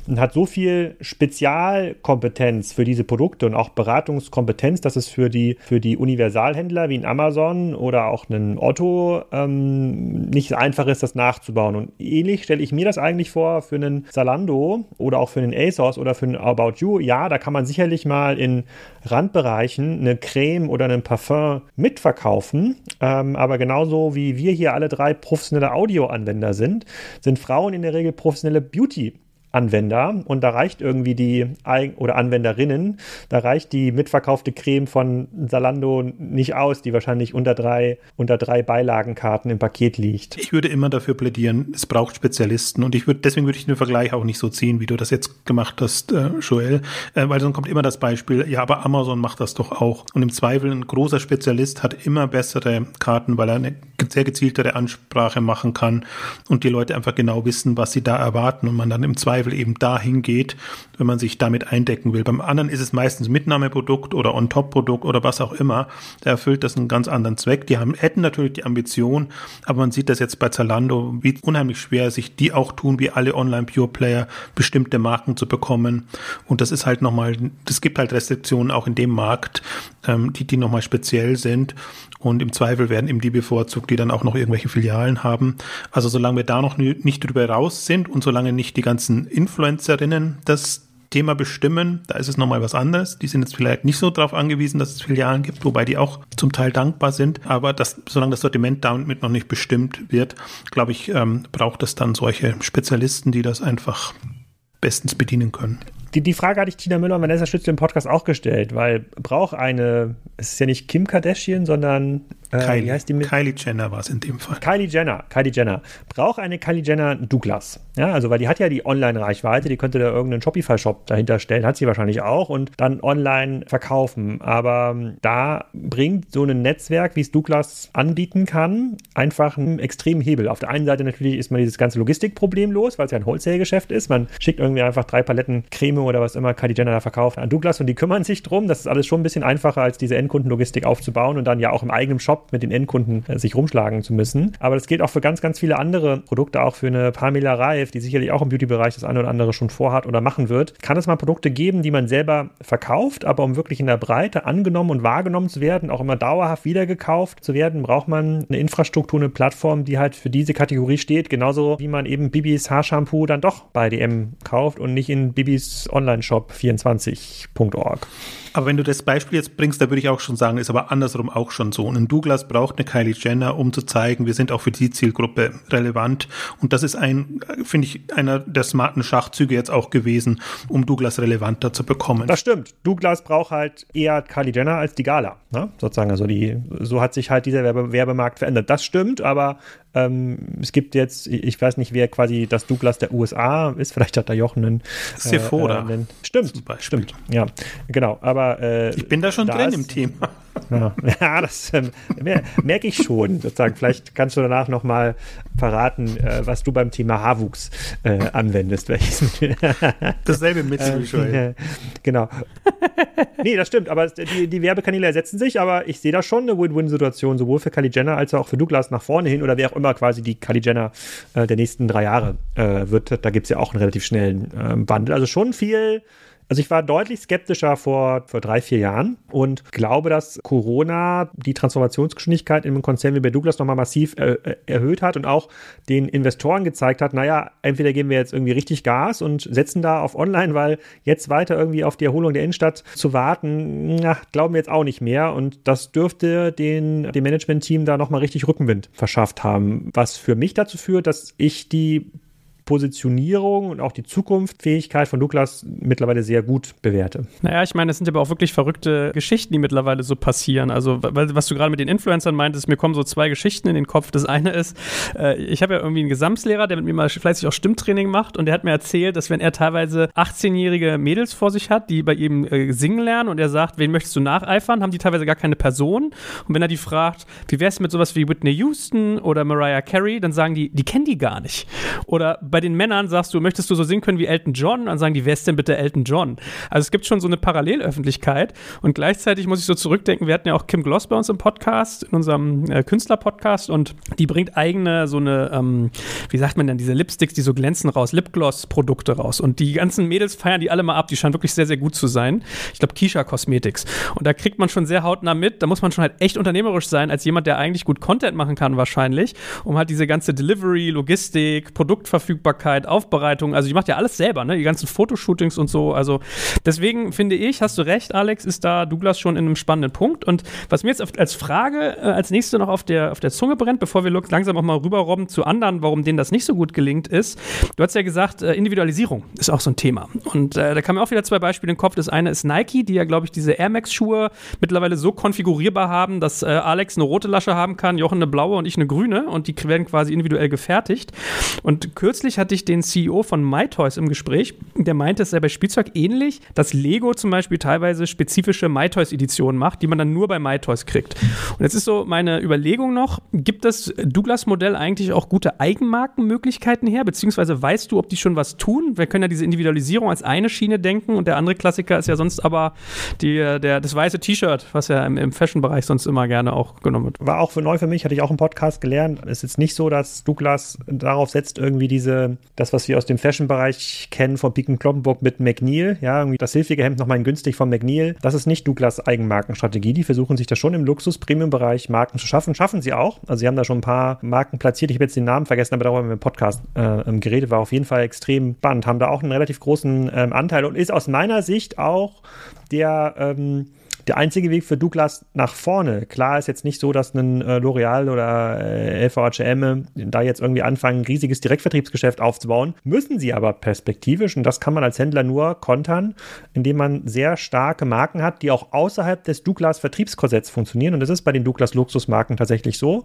und hat so viel Spezialkompetenz für diese Produkte und auch Beratungskompetenz, dass es für die, für die Universalhändler wie ein Amazon oder auch einen Otto ähm, nicht einfach ist, das nachzubauen. Und ähnlich stelle ich mir das eigentlich vor für einen Zalando oder auch für einen ASOS oder für einen About You. Ja, da kann man sicherlich mal in Randbereichen eine Creme oder einen Parfum mitverkaufen. Ähm, aber genauso wie wir hier alle drei professionelle Audioanwender sind, sind Frauen in der Regel professionelle Beauty Anwender. Und da reicht irgendwie die oder Anwenderinnen, da reicht die mitverkaufte Creme von Salando nicht aus, die wahrscheinlich unter drei, unter drei Beilagenkarten im Paket liegt. Ich würde immer dafür plädieren, es braucht Spezialisten. Und ich würde, deswegen würde ich den Vergleich auch nicht so ziehen, wie du das jetzt gemacht hast, äh, Joel, äh, weil sonst kommt immer das Beispiel, ja, aber Amazon macht das doch auch. Und im Zweifel ein großer Spezialist hat immer bessere Karten, weil er eine sehr gezieltere Ansprache machen kann und die Leute einfach genau wissen, was sie da erwarten. Und man dann im Zweifel Zweifel eben dahin geht, wenn man sich damit eindecken will. Beim anderen ist es meistens Mitnahmeprodukt oder On-Top-Produkt oder was auch immer. Da erfüllt das einen ganz anderen Zweck. Die haben, hätten natürlich die Ambition, aber man sieht das jetzt bei Zalando, wie unheimlich schwer sich die auch tun, wie alle Online-Pure-Player, bestimmte Marken zu bekommen. Und das ist halt nochmal, es gibt halt Restriktionen auch in dem Markt, ähm, die, die nochmal speziell sind. Und im Zweifel werden eben die bevorzugt, die dann auch noch irgendwelche Filialen haben. Also solange wir da noch nicht drüber raus sind und solange nicht die ganzen Influencerinnen das Thema bestimmen, da ist es nochmal was anderes. Die sind jetzt vielleicht nicht so darauf angewiesen, dass es Filialen gibt, wobei die auch zum Teil dankbar sind. Aber das, solange das Sortiment damit noch nicht bestimmt wird, glaube ich, ähm, braucht es dann solche Spezialisten, die das einfach bestens bedienen können. Die, die Frage hatte ich Tina Müller und Vanessa Schützel im Podcast auch gestellt, weil braucht eine, es ist ja nicht Kim Kardashian, sondern äh, Kylie, wie heißt die mit? Kylie Jenner war es in dem Fall. Kylie Jenner, Kylie Jenner. Braucht eine Kylie Jenner Douglas? Ja, also weil die hat ja die Online-Reichweite, die könnte da irgendeinen Shopify-Shop dahinter stellen, hat sie wahrscheinlich auch und dann online verkaufen. Aber ähm, da bringt so ein Netzwerk, wie es Douglas anbieten kann, einfach einen extremen Hebel. Auf der einen Seite natürlich ist man dieses ganze Logistikproblem los, weil es ja ein Wholesale-Geschäft ist. Man schickt irgendwie einfach drei Paletten Creme oder was immer Kylie Jenner da verkauft an Douglas und die kümmern sich drum. Das ist alles schon ein bisschen einfacher, als diese Endkundenlogistik aufzubauen und dann ja auch im eigenen Shop mit den Endkunden äh, sich rumschlagen zu müssen. Aber das gilt auch für ganz, ganz viele andere Produkte, auch für eine Pamela Reif, die sicherlich auch im Beauty-Bereich das eine oder andere schon vorhat oder machen wird. Kann es mal Produkte geben, die man selber verkauft, aber um wirklich in der Breite angenommen und wahrgenommen zu werden, auch immer dauerhaft wiedergekauft zu werden, braucht man eine Infrastruktur, eine Plattform, die halt für diese Kategorie steht, genauso wie man eben Bibis Haarshampoo dann doch bei DM kauft und nicht in Bibis Online-Shop 24.org. Aber wenn du das Beispiel jetzt bringst, da würde ich auch schon sagen, ist aber andersrum auch schon so. ein Douglas braucht eine Kylie Jenner, um zu zeigen, wir sind auch für die Zielgruppe relevant. Und das ist ein, finde ich, einer der smarten Schachzüge jetzt auch gewesen, um Douglas relevanter zu bekommen. Das stimmt. Douglas braucht halt eher Kylie Jenner als die Gala, ne? sozusagen. Also die, so hat sich halt dieser Werbe Werbemarkt verändert. Das stimmt, aber ähm, es gibt jetzt, ich weiß nicht, wer quasi das Douglas der USA ist. Vielleicht hat da Jochen einen. Sephora. Äh, einen, stimmt, stimmt. Ja, genau. Aber äh, ich bin da schon da drin ist, im Thema. Ja, ja das ähm, merke ich schon. Sozusagen. Vielleicht kannst du danach nochmal verraten, äh, was du beim Thema Haarwuchs äh, anwendest. Dasselbe Mittel, äh, Genau. nee, das stimmt. Aber die, die Werbekanäle ersetzen sich. Aber ich sehe da schon eine Win-Win-Situation, sowohl für Kylie Jenner als auch für Douglas nach vorne hin oder wer auch immer quasi die Kylie Jenner äh, der nächsten drei Jahre äh, wird. Da gibt es ja auch einen relativ schnellen äh, Wandel. Also schon viel also ich war deutlich skeptischer vor, vor drei, vier Jahren und glaube, dass Corona die Transformationsgeschwindigkeit in einem Konzern wie bei Douglas nochmal massiv äh, äh, erhöht hat und auch den Investoren gezeigt hat, naja, entweder geben wir jetzt irgendwie richtig Gas und setzen da auf Online, weil jetzt weiter irgendwie auf die Erholung der Innenstadt zu warten, na, glauben wir jetzt auch nicht mehr. Und das dürfte den, dem Management-Team da nochmal richtig Rückenwind verschafft haben, was für mich dazu führt, dass ich die Positionierung und auch die Zukunftsfähigkeit von Douglas mittlerweile sehr gut bewerte. Naja, ich meine, es sind aber auch wirklich verrückte Geschichten, die mittlerweile so passieren. Also, was du gerade mit den Influencern meintest, mir kommen so zwei Geschichten in den Kopf. Das eine ist, äh, ich habe ja irgendwie einen Gesamtlehrer, der mit mir mal fleißig auch Stimmtraining macht und der hat mir erzählt, dass wenn er teilweise 18-jährige Mädels vor sich hat, die bei ihm äh, singen lernen und er sagt, wen möchtest du nacheifern, haben die teilweise gar keine Person. Und wenn er die fragt, wie wär's mit sowas wie Whitney Houston oder Mariah Carey, dann sagen die, die kennen die gar nicht. Oder bei bei den Männern sagst du, möchtest du so singen können wie Elton John? Dann sagen die, wer ist denn bitte Elton John? Also es gibt schon so eine Parallelöffentlichkeit. Und gleichzeitig muss ich so zurückdenken, wir hatten ja auch Kim Gloss bei uns im Podcast, in unserem äh, Künstler-Podcast. Und die bringt eigene so eine, ähm, wie sagt man denn, diese Lipsticks, die so glänzen raus, Lipgloss-Produkte raus. Und die ganzen Mädels feiern die alle mal ab, die scheinen wirklich sehr, sehr gut zu sein. Ich glaube, Kisha Cosmetics. Und da kriegt man schon sehr hautnah mit, da muss man schon halt echt unternehmerisch sein, als jemand, der eigentlich gut Content machen kann wahrscheinlich, um halt diese ganze Delivery, Logistik, Produktverfügbarkeit Verfügbarkeit, Aufbereitung, also die macht ja alles selber, ne? Die ganzen Fotoshootings und so. Also deswegen finde ich, hast du recht, Alex, ist da Douglas schon in einem spannenden Punkt. Und was mir jetzt als Frage äh, als nächste noch auf der, auf der Zunge brennt, bevor wir langsam auch mal rüberrobben zu anderen, warum denen das nicht so gut gelingt, ist, du hast ja gesagt, äh, Individualisierung ist auch so ein Thema. Und äh, da kamen auch wieder zwei Beispiele in den Kopf. Das eine ist Nike, die ja, glaube ich, diese Air Max-Schuhe mittlerweile so konfigurierbar haben, dass äh, Alex eine rote Lasche haben kann, Jochen eine blaue und ich eine grüne und die werden quasi individuell gefertigt. Und kürzlich hatte ich den CEO von MyToys im Gespräch, der meinte, es sei bei Spielzeug ähnlich, dass Lego zum Beispiel teilweise spezifische MyToys-Editionen macht, die man dann nur bei MyToys kriegt. Und jetzt ist so meine Überlegung noch, gibt das Douglas-Modell eigentlich auch gute Eigenmarkenmöglichkeiten her, beziehungsweise weißt du, ob die schon was tun? Wir können ja diese Individualisierung als eine Schiene denken und der andere Klassiker ist ja sonst aber die, der, das weiße T-Shirt, was ja im, im Fashion-Bereich sonst immer gerne auch genommen wird. War auch für neu für mich, hatte ich auch im Podcast gelernt. Es ist jetzt nicht so, dass Douglas darauf setzt, irgendwie diese Sinne das, was wir aus dem Fashion-Bereich kennen von Piken Kloppenburg mit McNeil. Ja, irgendwie das hilfige Hemd nochmal günstig von McNeil. Das ist nicht Douglas Eigenmarkenstrategie. Die versuchen sich da schon im Luxus-Premium-Bereich Marken zu schaffen. Schaffen sie auch. Also sie haben da schon ein paar Marken platziert. Ich habe jetzt den Namen vergessen, aber darüber haben wir im Podcast äh, geredet. War auf jeden Fall extrem spannend. Haben da auch einen relativ großen ähm, Anteil und ist aus meiner Sicht auch der ähm, der einzige Weg für Douglas nach vorne. Klar ist jetzt nicht so, dass ein äh, L'Oreal oder äh, LVHM da jetzt irgendwie anfangen, ein riesiges Direktvertriebsgeschäft aufzubauen. Müssen sie aber perspektivisch und das kann man als Händler nur kontern, indem man sehr starke Marken hat, die auch außerhalb des Douglas Vertriebskorsetts funktionieren. Und das ist bei den Douglas Luxusmarken tatsächlich so.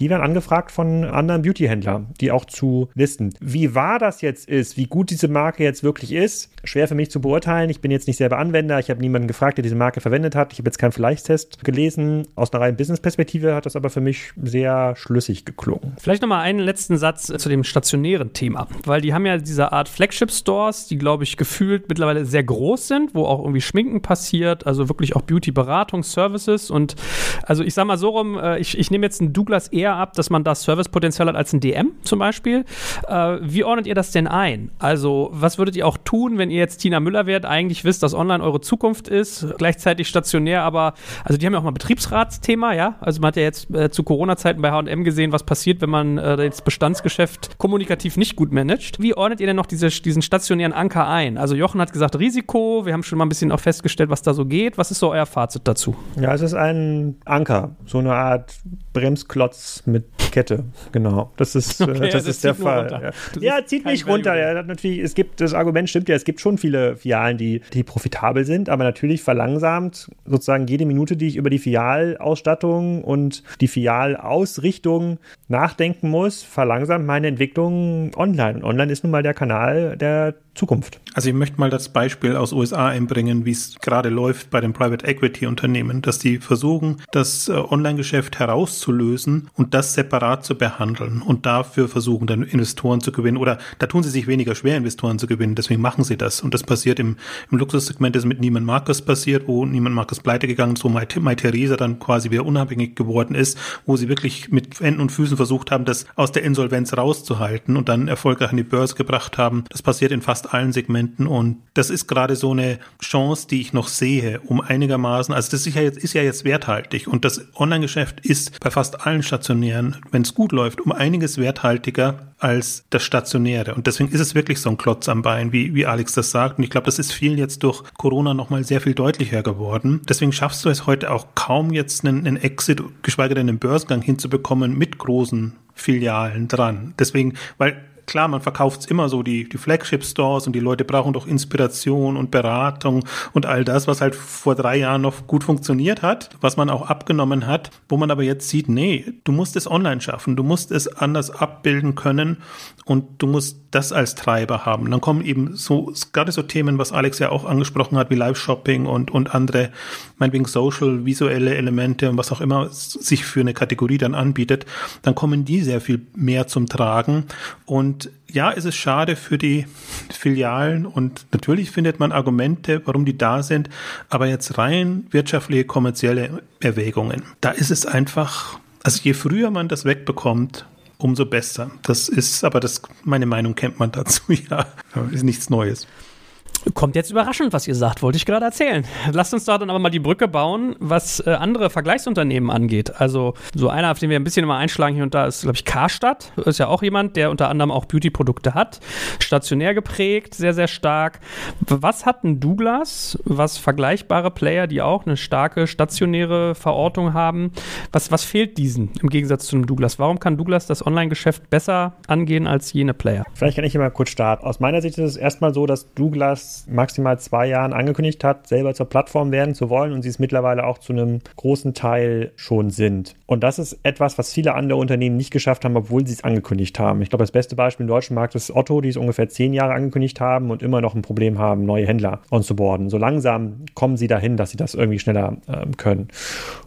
Die werden angefragt von anderen Beauty-Händlern, die auch zu listen. Wie wahr das jetzt ist, wie gut diese Marke jetzt wirklich ist, schwer für mich zu beurteilen. Ich bin jetzt nicht selber Anwender. Ich habe niemanden gefragt, der diese Marke verwendet hat hat. Ich habe jetzt keinen Vergleichstest gelesen. Aus einer reinen Business-Perspektive hat das aber für mich sehr schlüssig geklungen. Vielleicht nochmal einen letzten Satz zu dem stationären Thema, weil die haben ja diese Art Flagship-Stores, die, glaube ich, gefühlt mittlerweile sehr groß sind, wo auch irgendwie Schminken passiert, also wirklich auch Beauty-Beratung, Services und also ich sage mal so rum, äh, ich, ich nehme jetzt einen Douglas eher ab, dass man das Servicepotenzial hat als ein DM zum Beispiel. Äh, wie ordnet ihr das denn ein? Also was würdet ihr auch tun, wenn ihr jetzt Tina Müller wärt, eigentlich wisst, dass online eure Zukunft ist, gleichzeitig stationär stationär, aber also die haben ja auch mal Betriebsratsthema, ja. Also man hat ja jetzt äh, zu Corona-Zeiten bei HM gesehen, was passiert, wenn man äh, das Bestandsgeschäft kommunikativ nicht gut managt. Wie ordnet ihr denn noch diese, diesen stationären Anker ein? Also Jochen hat gesagt Risiko, wir haben schon mal ein bisschen auch festgestellt, was da so geht. Was ist so euer Fazit dazu? Ja, es ist ein Anker, so eine Art Bremsklotz mit Kette, genau. Das ist, äh, okay, das ist der Fall. Ja, ja zieht nicht runter. Ja, natürlich, es gibt, das Argument stimmt ja, es gibt schon viele Filialen, die, die profitabel sind, aber natürlich verlangsamt sozusagen jede Minute, die ich über die Filialausstattung und die Filialausrichtung nachdenken muss, verlangsamt meine Entwicklung online. Und online ist nun mal der Kanal der Zukunft. Also ich möchte mal das Beispiel aus USA einbringen, wie es gerade läuft bei den Private Equity Unternehmen, dass die versuchen, das äh, Online-Geschäft herauszulösen und das separat zu behandeln und dafür versuchen, dann Investoren zu gewinnen. Oder da tun sie sich weniger schwer, Investoren zu gewinnen. Deswegen machen sie das. Und das passiert im, im Luxussegment, das mit Neiman Marcus passiert, wo Neiman Marcus pleite gegangen ist, wo Mai, Mai Theresa dann quasi wieder unabhängig geworden ist, wo sie wirklich mit Händen und Füßen versucht haben, das aus der Insolvenz rauszuhalten und dann erfolgreich an die Börse gebracht haben. Das passiert in fast allen Segmenten und das ist gerade so eine Chance, die ich noch sehe, um einigermaßen, also das ist ja jetzt, ist ja jetzt werthaltig und das Online-Geschäft ist bei fast allen Stationären, wenn es gut läuft, um einiges werthaltiger als das Stationäre und deswegen ist es wirklich so ein Klotz am Bein, wie, wie Alex das sagt und ich glaube, das ist vielen jetzt durch Corona nochmal sehr viel deutlicher geworden. Deswegen schaffst du es heute auch kaum jetzt einen, einen Exit, geschweige denn einen Börsengang hinzubekommen mit großen Filialen dran. Deswegen, weil klar, man verkauft immer so die, die Flagship-Stores und die Leute brauchen doch Inspiration und Beratung und all das, was halt vor drei Jahren noch gut funktioniert hat, was man auch abgenommen hat, wo man aber jetzt sieht, nee, du musst es online schaffen, du musst es anders abbilden können und du musst das als Treiber haben. Dann kommen eben so, gerade so Themen, was Alex ja auch angesprochen hat, wie Live-Shopping und, und andere, meinetwegen Social, visuelle Elemente und was auch immer sich für eine Kategorie dann anbietet, dann kommen die sehr viel mehr zum Tragen und und ja, es ist schade für die Filialen und natürlich findet man Argumente, warum die da sind, aber jetzt rein wirtschaftliche, kommerzielle Erwägungen. Da ist es einfach, also je früher man das wegbekommt, umso besser. Das ist, aber das, meine Meinung kennt man dazu, ja, ist nichts Neues. Kommt jetzt überraschend, was ihr sagt, wollte ich gerade erzählen. Lasst uns da dann aber mal die Brücke bauen, was äh, andere Vergleichsunternehmen angeht. Also so einer, auf den wir ein bisschen immer einschlagen hier und da, ist, glaube ich, Karstadt. Ist ja auch jemand, der unter anderem auch Beauty-Produkte hat. Stationär geprägt, sehr, sehr stark. Was hat ein Douglas, was vergleichbare Player, die auch eine starke stationäre Verortung haben, was, was fehlt diesen im Gegensatz zu einem Douglas? Warum kann Douglas das Online-Geschäft besser angehen als jene Player? Vielleicht kann ich hier mal kurz starten. Aus meiner Sicht ist es erstmal so, dass Douglas maximal zwei Jahren angekündigt hat, selber zur Plattform werden zu wollen und sie es mittlerweile auch zu einem großen Teil schon sind. Und das ist etwas, was viele andere Unternehmen nicht geschafft haben, obwohl sie es angekündigt haben. Ich glaube, das beste Beispiel im deutschen Markt ist Otto, die es ungefähr zehn Jahre angekündigt haben und immer noch ein Problem haben, neue Händler onzuboarden. So langsam kommen sie dahin, dass sie das irgendwie schneller ähm, können.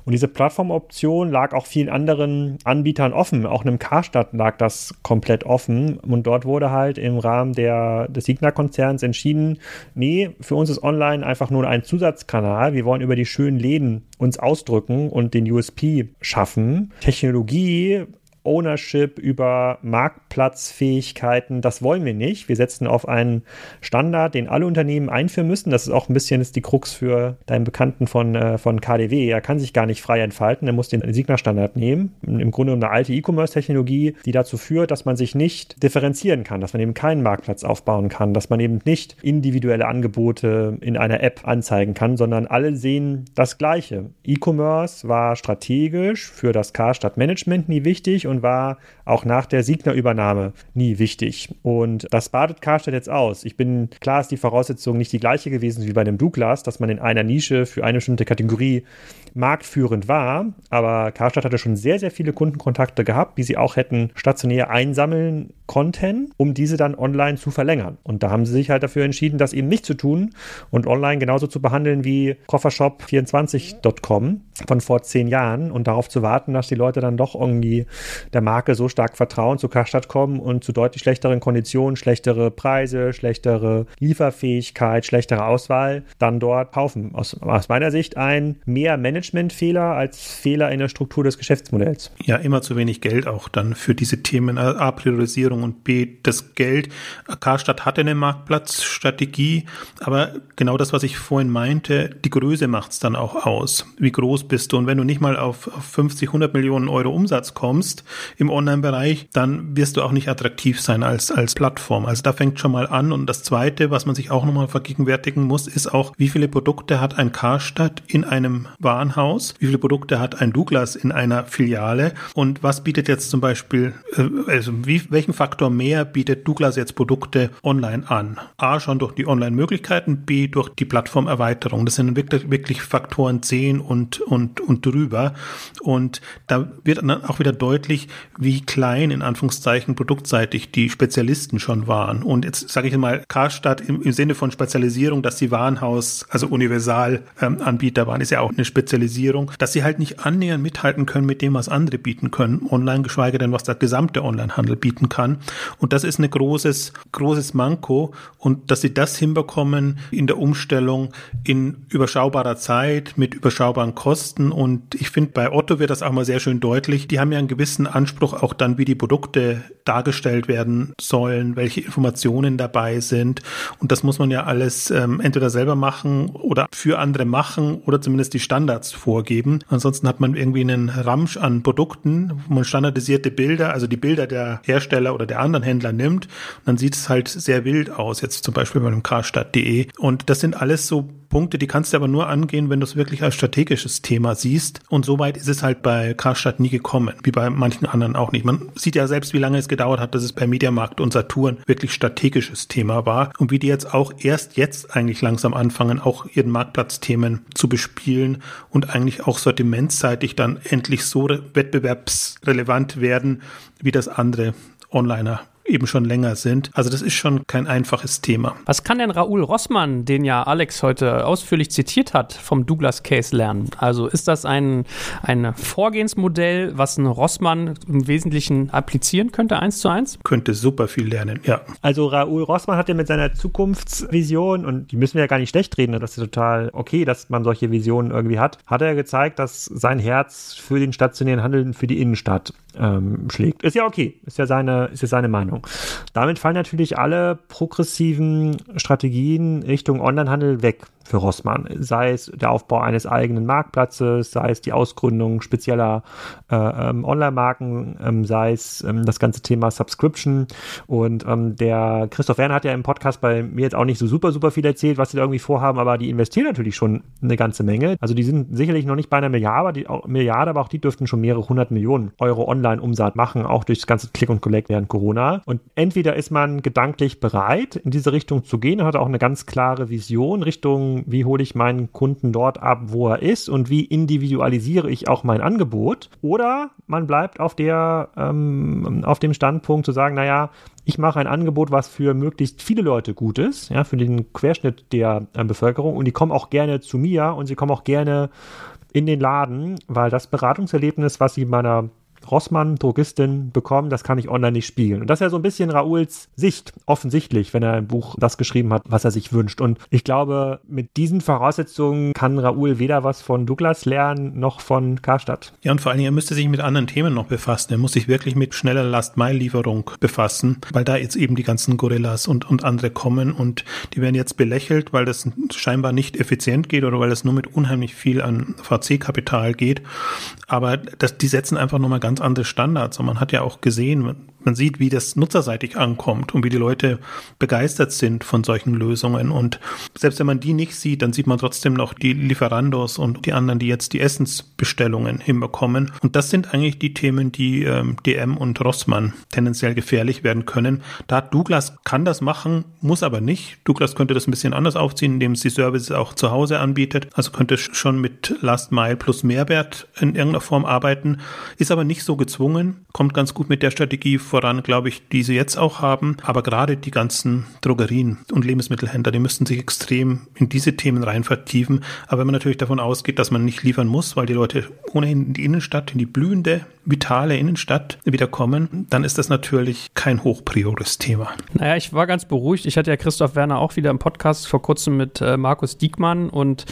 Und diese Plattformoption lag auch vielen anderen Anbietern offen. Auch einem Karstadt lag das komplett offen. Und dort wurde halt im Rahmen der, des Signa-Konzerns entschieden, nee, für uns ist online einfach nur ein Zusatzkanal. Wir wollen über die schönen Läden uns ausdrücken und den USP schaffen. Technologie Ownership, über Marktplatzfähigkeiten. Das wollen wir nicht. Wir setzen auf einen Standard, den alle Unternehmen einführen müssen. Das ist auch ein bisschen ist die Krux für deinen Bekannten von, äh, von KDW. Er kann sich gar nicht frei entfalten. Er muss den Signa-Standard nehmen. Im Grunde eine alte E-Commerce-Technologie, die dazu führt, dass man sich nicht differenzieren kann, dass man eben keinen Marktplatz aufbauen kann, dass man eben nicht individuelle Angebote in einer App anzeigen kann, sondern alle sehen das Gleiche. E-Commerce war strategisch für das Karstadt-Management nie wichtig und war auch nach der Signa-Übernahme nie wichtig. Und das badet Karstadt jetzt aus. Ich bin, klar ist die Voraussetzung nicht die gleiche gewesen wie bei dem Douglas, dass man in einer Nische für eine bestimmte Kategorie marktführend war, aber Karstadt hatte schon sehr, sehr viele Kundenkontakte gehabt, die sie auch hätten stationär einsammeln konnten, um diese dann online zu verlängern. Und da haben sie sich halt dafür entschieden, das eben nicht zu tun und online genauso zu behandeln wie Koffershop24.com von vor zehn Jahren und darauf zu warten, dass die Leute dann doch irgendwie der Marke so stark vertrauen, zu Karstadt kommen und zu deutlich schlechteren Konditionen, schlechtere Preise, schlechtere Lieferfähigkeit, schlechtere Auswahl dann dort kaufen. Aus, aus meiner Sicht ein mehr Managementfehler als Fehler in der Struktur des Geschäftsmodells. Ja, immer zu wenig Geld auch dann für diese Themen A, Priorisierung und B, das Geld. Karstadt hatte eine Marktplatzstrategie, aber genau das, was ich vorhin meinte, die Größe macht es dann auch aus. Wie groß bist du? Und wenn du nicht mal auf 50, 100 Millionen Euro Umsatz kommst im Online-Bereich, dann wirst du auch nicht attraktiv sein als, als Plattform. Also da fängt schon mal an. Und das Zweite, was man sich auch nochmal vergegenwärtigen muss, ist auch, wie viele Produkte hat ein Karstadt in einem Warenhaus? Wie viele Produkte hat ein Douglas in einer Filiale? Und was bietet jetzt zum Beispiel, äh, also wie, welchen Faktor mehr bietet Douglas jetzt Produkte online an? A, schon durch die Online-Möglichkeiten, B, durch die Plattformerweiterung. Das sind wirklich, wirklich Faktoren 10 und, und und, drüber. Und da wird dann auch wieder deutlich, wie klein in Anführungszeichen produktseitig die Spezialisten schon waren. Und jetzt sage ich mal, Karstadt im, im, Sinne von Spezialisierung, dass sie Warenhaus, also Universalanbieter ähm, waren, ist ja auch eine Spezialisierung, dass sie halt nicht annähernd mithalten können mit dem, was andere bieten können, online, geschweige denn, was der gesamte Onlinehandel bieten kann. Und das ist ein großes, großes Manko. Und dass sie das hinbekommen in der Umstellung in überschaubarer Zeit mit überschaubaren Kosten, Kosten. Und ich finde, bei Otto wird das auch mal sehr schön deutlich. Die haben ja einen gewissen Anspruch auch dann, wie die Produkte dargestellt werden sollen, welche Informationen dabei sind. Und das muss man ja alles ähm, entweder selber machen oder für andere machen oder zumindest die Standards vorgeben. Ansonsten hat man irgendwie einen Ramsch an Produkten, wo man standardisierte Bilder, also die Bilder der Hersteller oder der anderen Händler nimmt. Und dann sieht es halt sehr wild aus, jetzt zum Beispiel bei dem Karstadt.de. Und das sind alles so Punkte, die kannst du aber nur angehen, wenn du es wirklich als strategisches Thema siehst. Und soweit ist es halt bei Karstadt nie gekommen, wie bei manchen anderen auch nicht. Man sieht ja selbst, wie lange es gedauert hat, dass es bei Mediamarkt und Saturn wirklich strategisches Thema war und wie die jetzt auch erst jetzt eigentlich langsam anfangen, auch ihren Marktplatzthemen zu bespielen und eigentlich auch sortimentseitig dann endlich so wettbewerbsrelevant werden, wie das andere Onliner eben schon länger sind. Also das ist schon kein einfaches Thema. Was kann denn Raoul Rossmann, den ja Alex heute ausführlich zitiert hat, vom Douglas Case lernen? Also ist das ein, ein Vorgehensmodell, was ein Rossmann im Wesentlichen applizieren könnte, eins zu eins? Könnte super viel lernen, ja. Also Raoul Rossmann hat ja mit seiner Zukunftsvision, und die müssen wir ja gar nicht schlecht reden, das ist total okay, dass man solche Visionen irgendwie hat, hat er gezeigt, dass sein Herz für den stationären Handel für die Innenstadt ähm, schlägt. Ist ja okay, ist ja seine, ist ja seine Meinung. Damit fallen natürlich alle progressiven Strategien Richtung Onlinehandel weg für Rossmann. Sei es der Aufbau eines eigenen Marktplatzes, sei es die Ausgründung spezieller äh, ähm, Online-Marken, ähm, sei es ähm, das ganze Thema Subscription. Und ähm, der Christoph Werner hat ja im Podcast bei mir jetzt auch nicht so super, super viel erzählt, was sie da irgendwie vorhaben, aber die investieren natürlich schon eine ganze Menge. Also die sind sicherlich noch nicht bei einer Milliarde, aber, die, auch, Milliarde, aber auch die dürften schon mehrere hundert Millionen Euro Online-Umsatz machen, auch durch das ganze Click und Collect während Corona. Und entweder ist man gedanklich bereit, in diese Richtung zu gehen, hat auch eine ganz klare Vision Richtung wie hole ich meinen Kunden dort ab, wo er ist und wie individualisiere ich auch mein Angebot. Oder man bleibt auf der, ähm, auf dem Standpunkt zu sagen, naja, ich mache ein Angebot, was für möglichst viele Leute gut ist, ja, für den Querschnitt der äh, Bevölkerung und die kommen auch gerne zu mir und sie kommen auch gerne in den Laden, weil das Beratungserlebnis, was sie meiner Rossmann, Drogistin bekommen, das kann ich online nicht spiegeln. Und das ist ja so ein bisschen Raouls Sicht, offensichtlich, wenn er im Buch das geschrieben hat, was er sich wünscht. Und ich glaube, mit diesen Voraussetzungen kann Raoul weder was von Douglas lernen, noch von Karstadt. Ja, und vor allen Dingen, er müsste sich mit anderen Themen noch befassen. Er muss sich wirklich mit schneller Last-Mile-Lieferung befassen, weil da jetzt eben die ganzen Gorillas und, und andere kommen und die werden jetzt belächelt, weil das scheinbar nicht effizient geht oder weil das nur mit unheimlich viel an VC-Kapital geht. Aber das, die setzen einfach nochmal ganz andere Standards. Und man hat ja auch gesehen, man sieht, wie das nutzerseitig ankommt und wie die Leute begeistert sind von solchen Lösungen. Und selbst wenn man die nicht sieht, dann sieht man trotzdem noch die Lieferandos und die anderen, die jetzt die Essensbestellungen hinbekommen. Und das sind eigentlich die Themen, die ähm, DM und Rossmann tendenziell gefährlich werden können. Da Douglas kann das machen, muss aber nicht. Douglas könnte das ein bisschen anders aufziehen, indem es die Services auch zu Hause anbietet. Also könnte schon mit Last Mile plus Mehrwert in irgendeiner Form arbeiten, ist aber nicht so gezwungen, kommt ganz gut mit der Strategie voran, glaube ich, die sie jetzt auch haben. Aber gerade die ganzen Drogerien und Lebensmittelhändler, die müssten sich extrem in diese Themen rein vertiefen. Aber wenn man natürlich davon ausgeht, dass man nicht liefern muss, weil die Leute ohnehin in die Innenstadt, in die blühende, vitale Innenstadt wieder kommen, dann ist das natürlich kein hochpriores Thema. Naja, ich war ganz beruhigt. Ich hatte ja Christoph Werner auch wieder im Podcast vor kurzem mit äh, Markus Diekmann und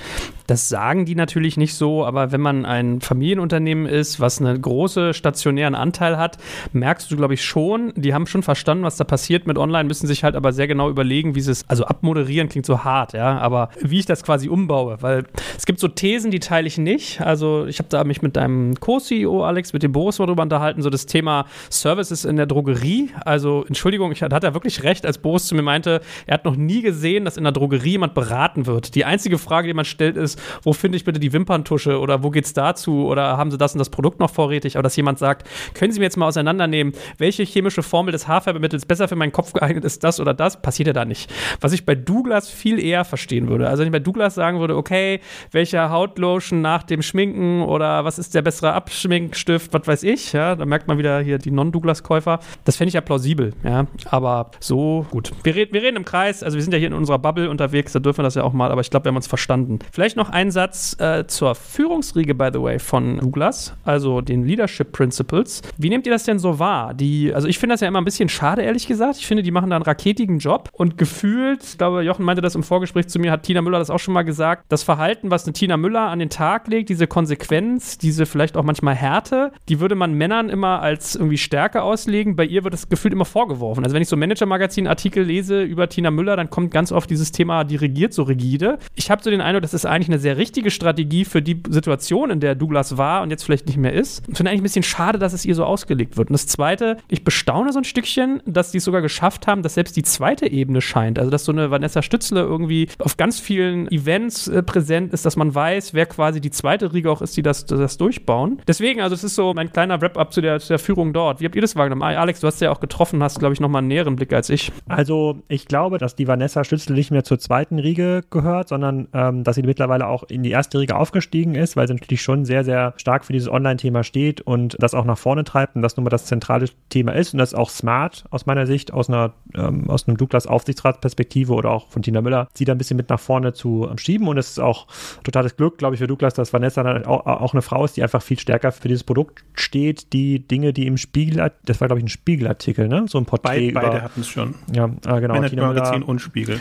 das sagen die natürlich nicht so, aber wenn man ein Familienunternehmen ist, was einen großen stationären Anteil hat, merkst du, glaube ich, schon, die haben schon verstanden, was da passiert mit Online, müssen sich halt aber sehr genau überlegen, wie sie es, also abmoderieren klingt so hart, ja, aber wie ich das quasi umbaue, weil es gibt so Thesen, die teile ich nicht. Also ich habe da mich mit deinem Co-CEO Alex, mit dem Boris mal drüber unterhalten, so das Thema Services in der Drogerie. Also Entschuldigung, ich, da hat er wirklich recht, als Boris zu mir meinte, er hat noch nie gesehen, dass in der Drogerie jemand beraten wird. Die einzige Frage, die man stellt, ist, wo finde ich bitte die Wimperntusche oder wo geht's dazu oder haben Sie das und das Produkt noch vorrätig? Aber dass jemand sagt, können Sie mir jetzt mal auseinandernehmen, welche chemische Formel des Haarfärbemittels besser für meinen Kopf geeignet ist, das oder das, passiert ja da nicht. Was ich bei Douglas viel eher verstehen würde. Also wenn ich bei Douglas sagen würde, okay, welcher Hautlotion nach dem Schminken oder was ist der bessere Abschminkstift, was weiß ich, ja, da merkt man wieder hier die Non-Douglas-Käufer. Das fände ich ja plausibel, ja, aber so gut. Wir, red, wir reden im Kreis, also wir sind ja hier in unserer Bubble unterwegs, da dürfen wir das ja auch mal, aber ich glaube, wir haben uns verstanden. Vielleicht noch ein Satz äh, zur Führungsriege, by the way, von Douglas, also den Leadership Principles. Wie nehmt ihr das denn so wahr? Die, also ich finde das ja immer ein bisschen schade, ehrlich gesagt. Ich finde, die machen da einen raketigen Job und gefühlt, ich glaube, Jochen meinte das im Vorgespräch zu mir, hat Tina Müller das auch schon mal gesagt, das Verhalten, was eine Tina Müller an den Tag legt, diese Konsequenz, diese vielleicht auch manchmal Härte, die würde man Männern immer als irgendwie Stärke auslegen. Bei ihr wird das gefühlt immer vorgeworfen. Also wenn ich so Manager-Magazin-Artikel lese über Tina Müller, dann kommt ganz oft dieses Thema, die regiert so rigide. Ich habe so den Eindruck, das ist eigentlich eine sehr richtige Strategie für die Situation, in der Douglas war und jetzt vielleicht nicht mehr ist. Ich finde eigentlich ein bisschen schade, dass es ihr so ausgelegt wird. Und das Zweite, ich bestaune so ein Stückchen, dass die es sogar geschafft haben, dass selbst die zweite Ebene scheint. Also dass so eine Vanessa Stützle irgendwie auf ganz vielen Events äh, präsent ist, dass man weiß, wer quasi die zweite Riege auch ist, die das, das durchbauen. Deswegen, also es ist so mein kleiner Wrap-up zu der, zu der Führung dort. Wie habt ihr das wahrgenommen? Ah, Alex, du hast ja auch getroffen, hast, glaube ich, nochmal einen näheren Blick als ich. Also ich glaube, dass die Vanessa Stützle nicht mehr zur zweiten Riege gehört, sondern ähm, dass sie mittlerweile auch in die erste Riege aufgestiegen ist, weil sie natürlich schon sehr, sehr stark für dieses Online-Thema steht und das auch nach vorne treibt und das nun mal das zentrale Thema ist und das auch smart aus meiner Sicht, aus einer ähm, aus einem Douglas-Aufsichtsratsperspektive oder auch von Tina Müller, sie da ein bisschen mit nach vorne zu ähm, schieben und es ist auch totales Glück, glaube ich, für Douglas, dass Vanessa dann auch, auch eine Frau ist, die einfach viel stärker für dieses Produkt steht, die Dinge, die im Spiegel, das war glaube ich ein Spiegelartikel, ne? So ein Porträt Beid, Beide hatten es schon. Ja, äh, genau. Tina Magazin und Spiegel.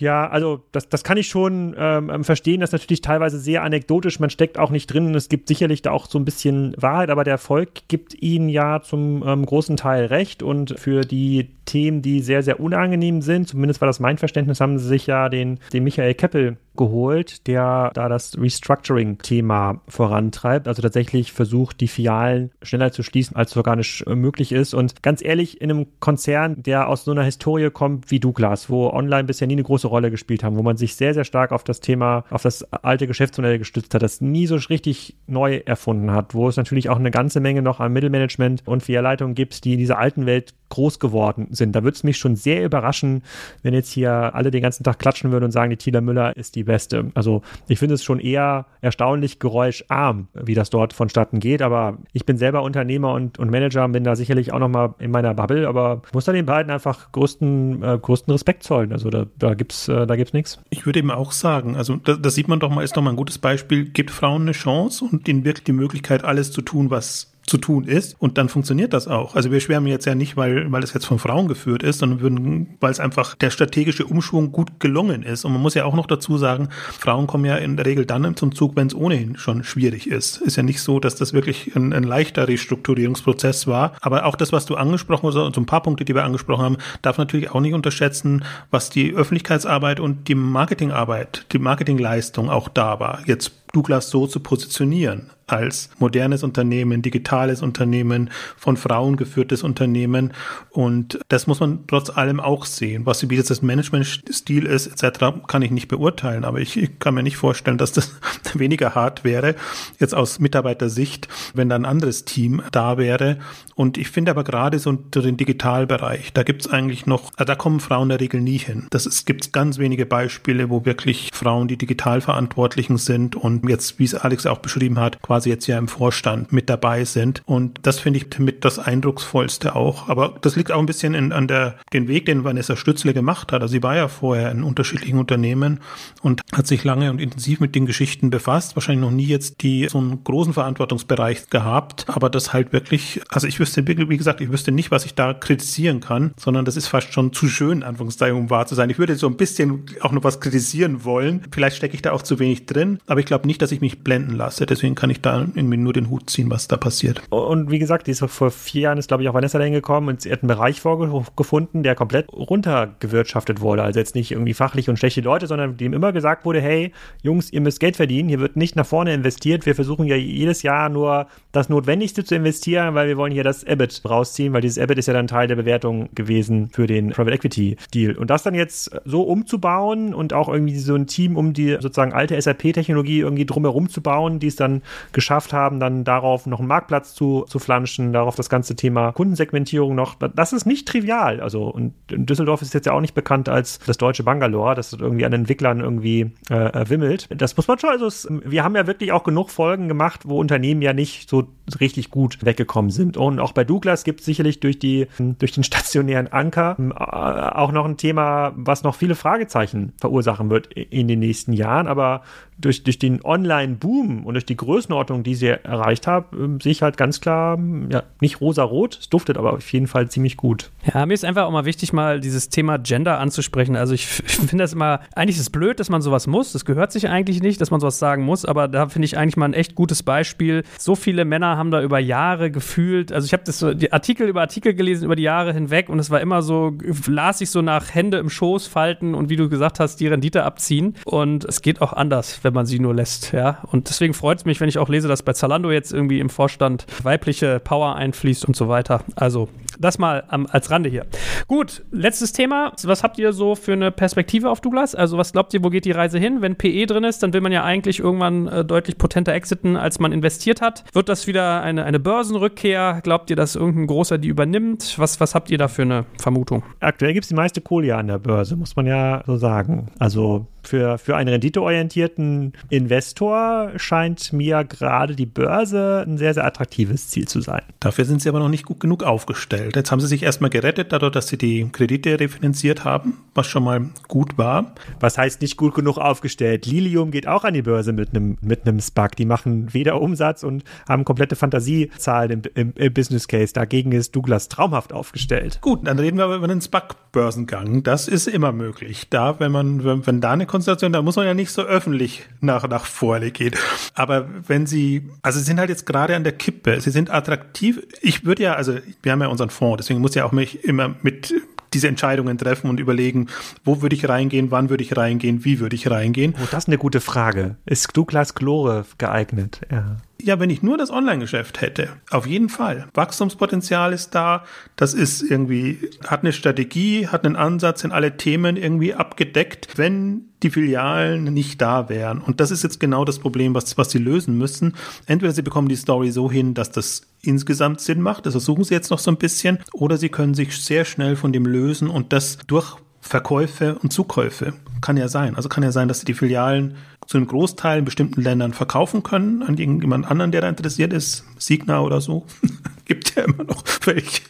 Ja, also das, das kann ich schon ähm, ähm, verstehen. Das ist natürlich teilweise sehr anekdotisch. Man steckt auch nicht drin. Es gibt sicherlich da auch so ein bisschen Wahrheit, aber der Erfolg gibt ihnen ja zum ähm, großen Teil recht. Und für die Themen, die sehr, sehr unangenehm sind, zumindest war das mein Verständnis, haben sie sich ja den, den Michael Keppel geholt, der da das Restructuring-Thema vorantreibt, also tatsächlich versucht, die Filialen schneller zu schließen, als es organisch äh, möglich ist. Und ganz ehrlich, in einem Konzern, der aus so einer Historie kommt wie Douglas, wo online bisher nie eine große Rolle gespielt haben, wo man sich sehr, sehr stark auf das Thema, auf das alte Geschäftsmodell gestützt hat, das nie so richtig neu erfunden hat, wo es natürlich auch eine ganze Menge noch an Mittelmanagement und Filialleitungen gibt, die in dieser alten Welt groß geworden sind. Da würde es mich schon sehr überraschen, wenn jetzt hier alle den ganzen Tag klatschen würden und sagen, die Thieler Müller ist die beste. Also ich finde es schon eher erstaunlich geräuscharm, wie das dort vonstatten geht. Aber ich bin selber Unternehmer und, und Manager, bin da sicherlich auch nochmal in meiner Bubble, aber muss da den beiden einfach größten, äh, größten Respekt zollen. Also da, da gibt's, äh, da gibt's nichts. Ich würde eben auch sagen, also da, das sieht man doch mal, ist doch mal ein gutes Beispiel, gibt Frauen eine Chance und ihnen wirklich die Möglichkeit, alles zu tun, was zu tun ist und dann funktioniert das auch. Also wir schwärmen jetzt ja nicht, weil, weil es jetzt von Frauen geführt ist, sondern würden, weil es einfach der strategische Umschwung gut gelungen ist. Und man muss ja auch noch dazu sagen, Frauen kommen ja in der Regel dann zum Zug, wenn es ohnehin schon schwierig ist. Ist ja nicht so, dass das wirklich ein, ein leichter Restrukturierungsprozess war. Aber auch das, was du angesprochen hast, und so ein paar Punkte, die wir angesprochen haben, darf natürlich auch nicht unterschätzen, was die Öffentlichkeitsarbeit und die Marketingarbeit, die Marketingleistung auch da war. Jetzt Douglas so zu positionieren als modernes Unternehmen, digitales Unternehmen, von Frauen geführtes Unternehmen. Und das muss man trotz allem auch sehen. Was wie jetzt das Managementstil ist, etc., kann ich nicht beurteilen. Aber ich, ich kann mir nicht vorstellen, dass das weniger hart wäre, jetzt aus Mitarbeitersicht, wenn da ein anderes Team da wäre. Und ich finde aber gerade so den Digitalbereich, da gibt es eigentlich noch, da kommen Frauen in der Regel nie hin. Das gibt ganz wenige Beispiele, wo wirklich Frauen die Digitalverantwortlichen sind und jetzt, wie es Alex auch beschrieben hat, quasi jetzt ja im Vorstand mit dabei sind. Und das finde ich mit das Eindrucksvollste auch. Aber das liegt auch ein bisschen in, an der, den Weg, den Vanessa Stützle gemacht hat. Also sie war ja vorher in unterschiedlichen Unternehmen und hat sich lange und intensiv mit den Geschichten befasst. Wahrscheinlich noch nie jetzt die, so einen großen Verantwortungsbereich gehabt. Aber das halt wirklich, also ich wüsste, wie gesagt, ich wüsste nicht, was ich da kritisieren kann, sondern das ist fast schon zu schön, Anführungszeichen, um wahr zu sein. Ich würde so ein bisschen auch noch was kritisieren wollen. Vielleicht stecke ich da auch zu wenig drin, aber ich glaube nicht, dass ich mich blenden lasse. Deswegen kann ich da irgendwie nur den Hut ziehen, was da passiert. Und wie gesagt, die ist vor vier Jahren, ist glaube ich auch Vanessa dahin gekommen und sie hat einen Bereich vorgefunden, der komplett runtergewirtschaftet wurde. Also jetzt nicht irgendwie fachlich und schlechte Leute, sondern dem immer gesagt wurde, hey, Jungs, ihr müsst Geld verdienen, hier wird nicht nach vorne investiert. Wir versuchen ja jedes Jahr nur das Notwendigste zu investieren, weil wir wollen hier das EBIT rausziehen, weil dieses EBIT ist ja dann Teil der Bewertung gewesen für den Private Equity Deal. Und das dann jetzt so umzubauen und auch irgendwie so ein Team um die sozusagen alte SAP-Technologie irgendwie drumherum zu bauen, die es dann geschafft haben, dann darauf noch einen Marktplatz zu, zu flanschen, darauf das ganze Thema Kundensegmentierung noch. Das ist nicht trivial. Also, und Düsseldorf ist jetzt ja auch nicht bekannt als das deutsche Bangalore, das irgendwie an Entwicklern irgendwie äh, wimmelt. Das muss man schon, also wir haben ja wirklich auch genug Folgen gemacht, wo Unternehmen ja nicht so richtig gut weggekommen sind. Und auch bei Douglas gibt es sicherlich durch die, durch den stationären Anker äh, auch noch ein Thema, was noch viele Fragezeichen verursachen wird in den nächsten Jahren. Aber durch, durch den Online-Boom und durch die Größenordnung, die sie erreicht haben, äh, sehe ich halt ganz klar, ja, nicht rosa-rot, es duftet aber auf jeden Fall ziemlich gut. Ja, mir ist einfach auch mal wichtig, mal dieses Thema Gender anzusprechen. Also ich, ich finde das immer, eigentlich ist es blöd, dass man sowas muss. Das gehört sich eigentlich nicht, dass man sowas sagen muss, aber da finde ich eigentlich mal ein echt gutes Beispiel. So viele Männer haben da über Jahre gefühlt, also ich habe das so, die Artikel über Artikel gelesen über die Jahre hinweg und es war immer so, las ich so nach Hände im Schoß falten und wie du gesagt hast, die Rendite abziehen. Und es geht auch anders, wenn man sie nur lässt, ja. Und deswegen freut es mich, wenn ich auch lese, dass bei Zalando jetzt irgendwie im Vorstand weibliche Power einfließt und so weiter. Also das mal um, als Rande hier. Gut, letztes Thema. Was habt ihr so für eine Perspektive auf Douglas? Also was glaubt ihr, wo geht die Reise hin? Wenn PE drin ist, dann will man ja eigentlich irgendwann äh, deutlich potenter exiten, als man investiert hat. Wird das wieder eine, eine Börsenrückkehr? Glaubt ihr, dass irgendein großer die übernimmt? Was, was habt ihr da für eine Vermutung? Aktuell gibt es die meiste Kohle ja an der Börse, muss man ja so sagen. Also für, für einen renditeorientierten Investor scheint mir gerade die Börse ein sehr, sehr attraktives Ziel zu sein. Dafür sind sie aber noch nicht gut genug aufgestellt. Jetzt haben sie sich erstmal gerettet, dadurch, dass sie die Kredite refinanziert haben, was schon mal gut war. Was heißt nicht gut genug aufgestellt? Lilium geht auch an die Börse mit einem mit einem SPAC. Die machen weder Umsatz und haben komplette Fantasiezahlen im, im, im Business Case. Dagegen ist Douglas traumhaft aufgestellt. Gut, dann reden wir über den SPAC-Börsengang. Das ist immer möglich. Da, wenn man, wenn, wenn da eine Konstellation, da muss man ja nicht so öffentlich nach, nach vorne gehen. Aber wenn sie, also sie sind halt jetzt gerade an der Kippe, sie sind attraktiv. Ich würde ja, also wir haben ja unseren Fonds, deswegen muss ja auch mich immer mit diese Entscheidungen treffen und überlegen, wo würde ich reingehen, wann würde ich reingehen, wie würde ich reingehen. Oh, das ist eine gute Frage. Ist Douglas Glore geeignet? Ja. Ja, wenn ich nur das Online-Geschäft hätte, auf jeden Fall. Wachstumspotenzial ist da. Das ist irgendwie, hat eine Strategie, hat einen Ansatz in alle Themen irgendwie abgedeckt. Wenn die Filialen nicht da wären. Und das ist jetzt genau das Problem, was, was sie lösen müssen. Entweder sie bekommen die Story so hin, dass das insgesamt Sinn macht, das versuchen sie jetzt noch so ein bisschen, oder sie können sich sehr schnell von dem lösen und das durch Verkäufe und Zukäufe. Kann ja sein. Also kann ja sein, dass sie die Filialen zu einem Großteil in bestimmten Ländern verkaufen können an irgendjemand anderen, der da interessiert ist. Signa oder so. Gibt ja immer noch welche.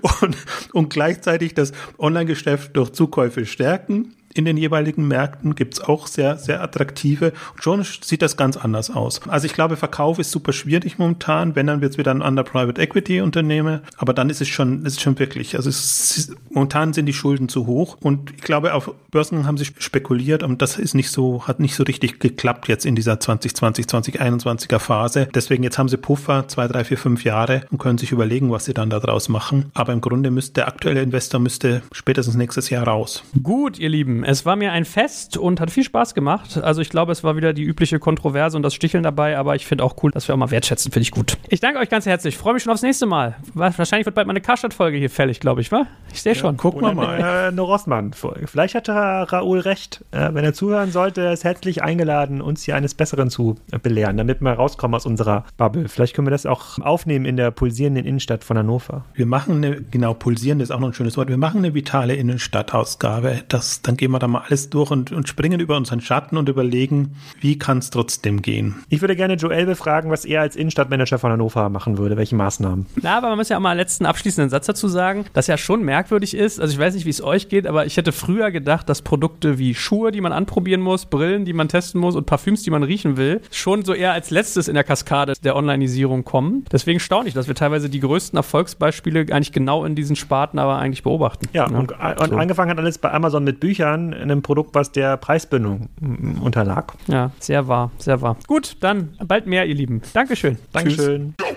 und, und gleichzeitig das Online-Geschäft durch Zukäufe stärken in den jeweiligen Märkten, gibt es auch sehr, sehr attraktive. Und schon sieht das ganz anders aus. Also ich glaube, Verkauf ist super schwierig momentan. Wenn, dann wird es wieder ein Under Private Equity Unternehmen. Aber dann ist es schon, ist schon wirklich, also ist, momentan sind die Schulden zu hoch. Und ich glaube, auf Börsen haben sie spekuliert und das ist nicht so, hat nicht so richtig geklappt jetzt in dieser 2020, 2021er Phase. Deswegen jetzt haben sie Puffer, zwei, drei, vier, fünf Jahre und können sich überlegen, was sie dann daraus machen. Aber im Grunde müsste der aktuelle Investor müsste spätestens nächstes Jahr raus. Gut, ihr Lieben, es war mir ein Fest und hat viel Spaß gemacht. Also ich glaube, es war wieder die übliche Kontroverse und das Sticheln dabei, aber ich finde auch cool, dass wir auch mal wertschätzen, finde ich gut. Ich danke euch ganz herzlich. Freue mich schon aufs nächste Mal. Wahrscheinlich wird bald mal eine Karstadt-Folge hier fällig, glaube ich, wa? Ich sehe schon. Ja, gucken wir mal. Äh, eine Rossmann-Folge. Vielleicht hat Raoul recht. Äh, wenn er zuhören sollte, ist herzlich eingeladen, uns hier eines Besseren zu belehren, damit wir rauskommen aus unserer Bubble. Vielleicht können wir das auch aufnehmen in der pulsierenden Innenstadt von Hannover. Wir machen eine, genau, pulsierend ist auch noch ein schönes Wort. Wir machen eine vitale Innenstadtausgabe. Das, dann gehen wir da mal alles durch und, und springen über unseren Schatten und überlegen, wie kann es trotzdem gehen. Ich würde gerne Joel befragen, was er als Innenstadtmanager von Hannover machen würde, welche Maßnahmen. Na, aber man muss ja auch mal einen letzten abschließenden Satz dazu sagen, dass ja schon merkwürdig ist. Also ich weiß nicht, wie es euch geht, aber ich hätte früher gedacht, dass Produkte wie Schuhe, die man anprobieren muss, Brillen, die man testen muss und Parfüms, die man riechen will, schon so eher als letztes in der Kaskade der Onlineisierung kommen. Deswegen staune ich, dass wir teilweise die größten Erfolgsbeispiele eigentlich genau in diesen Sparten aber eigentlich beobachten. Ja, ja. und, und so. angefangen hat alles bei Amazon mit Büchern, einem Produkt, was der Preisbindung unterlag. Ja, sehr wahr, sehr wahr. Gut, dann bald mehr, ihr Lieben. Dankeschön. Dankeschön. Tschüss.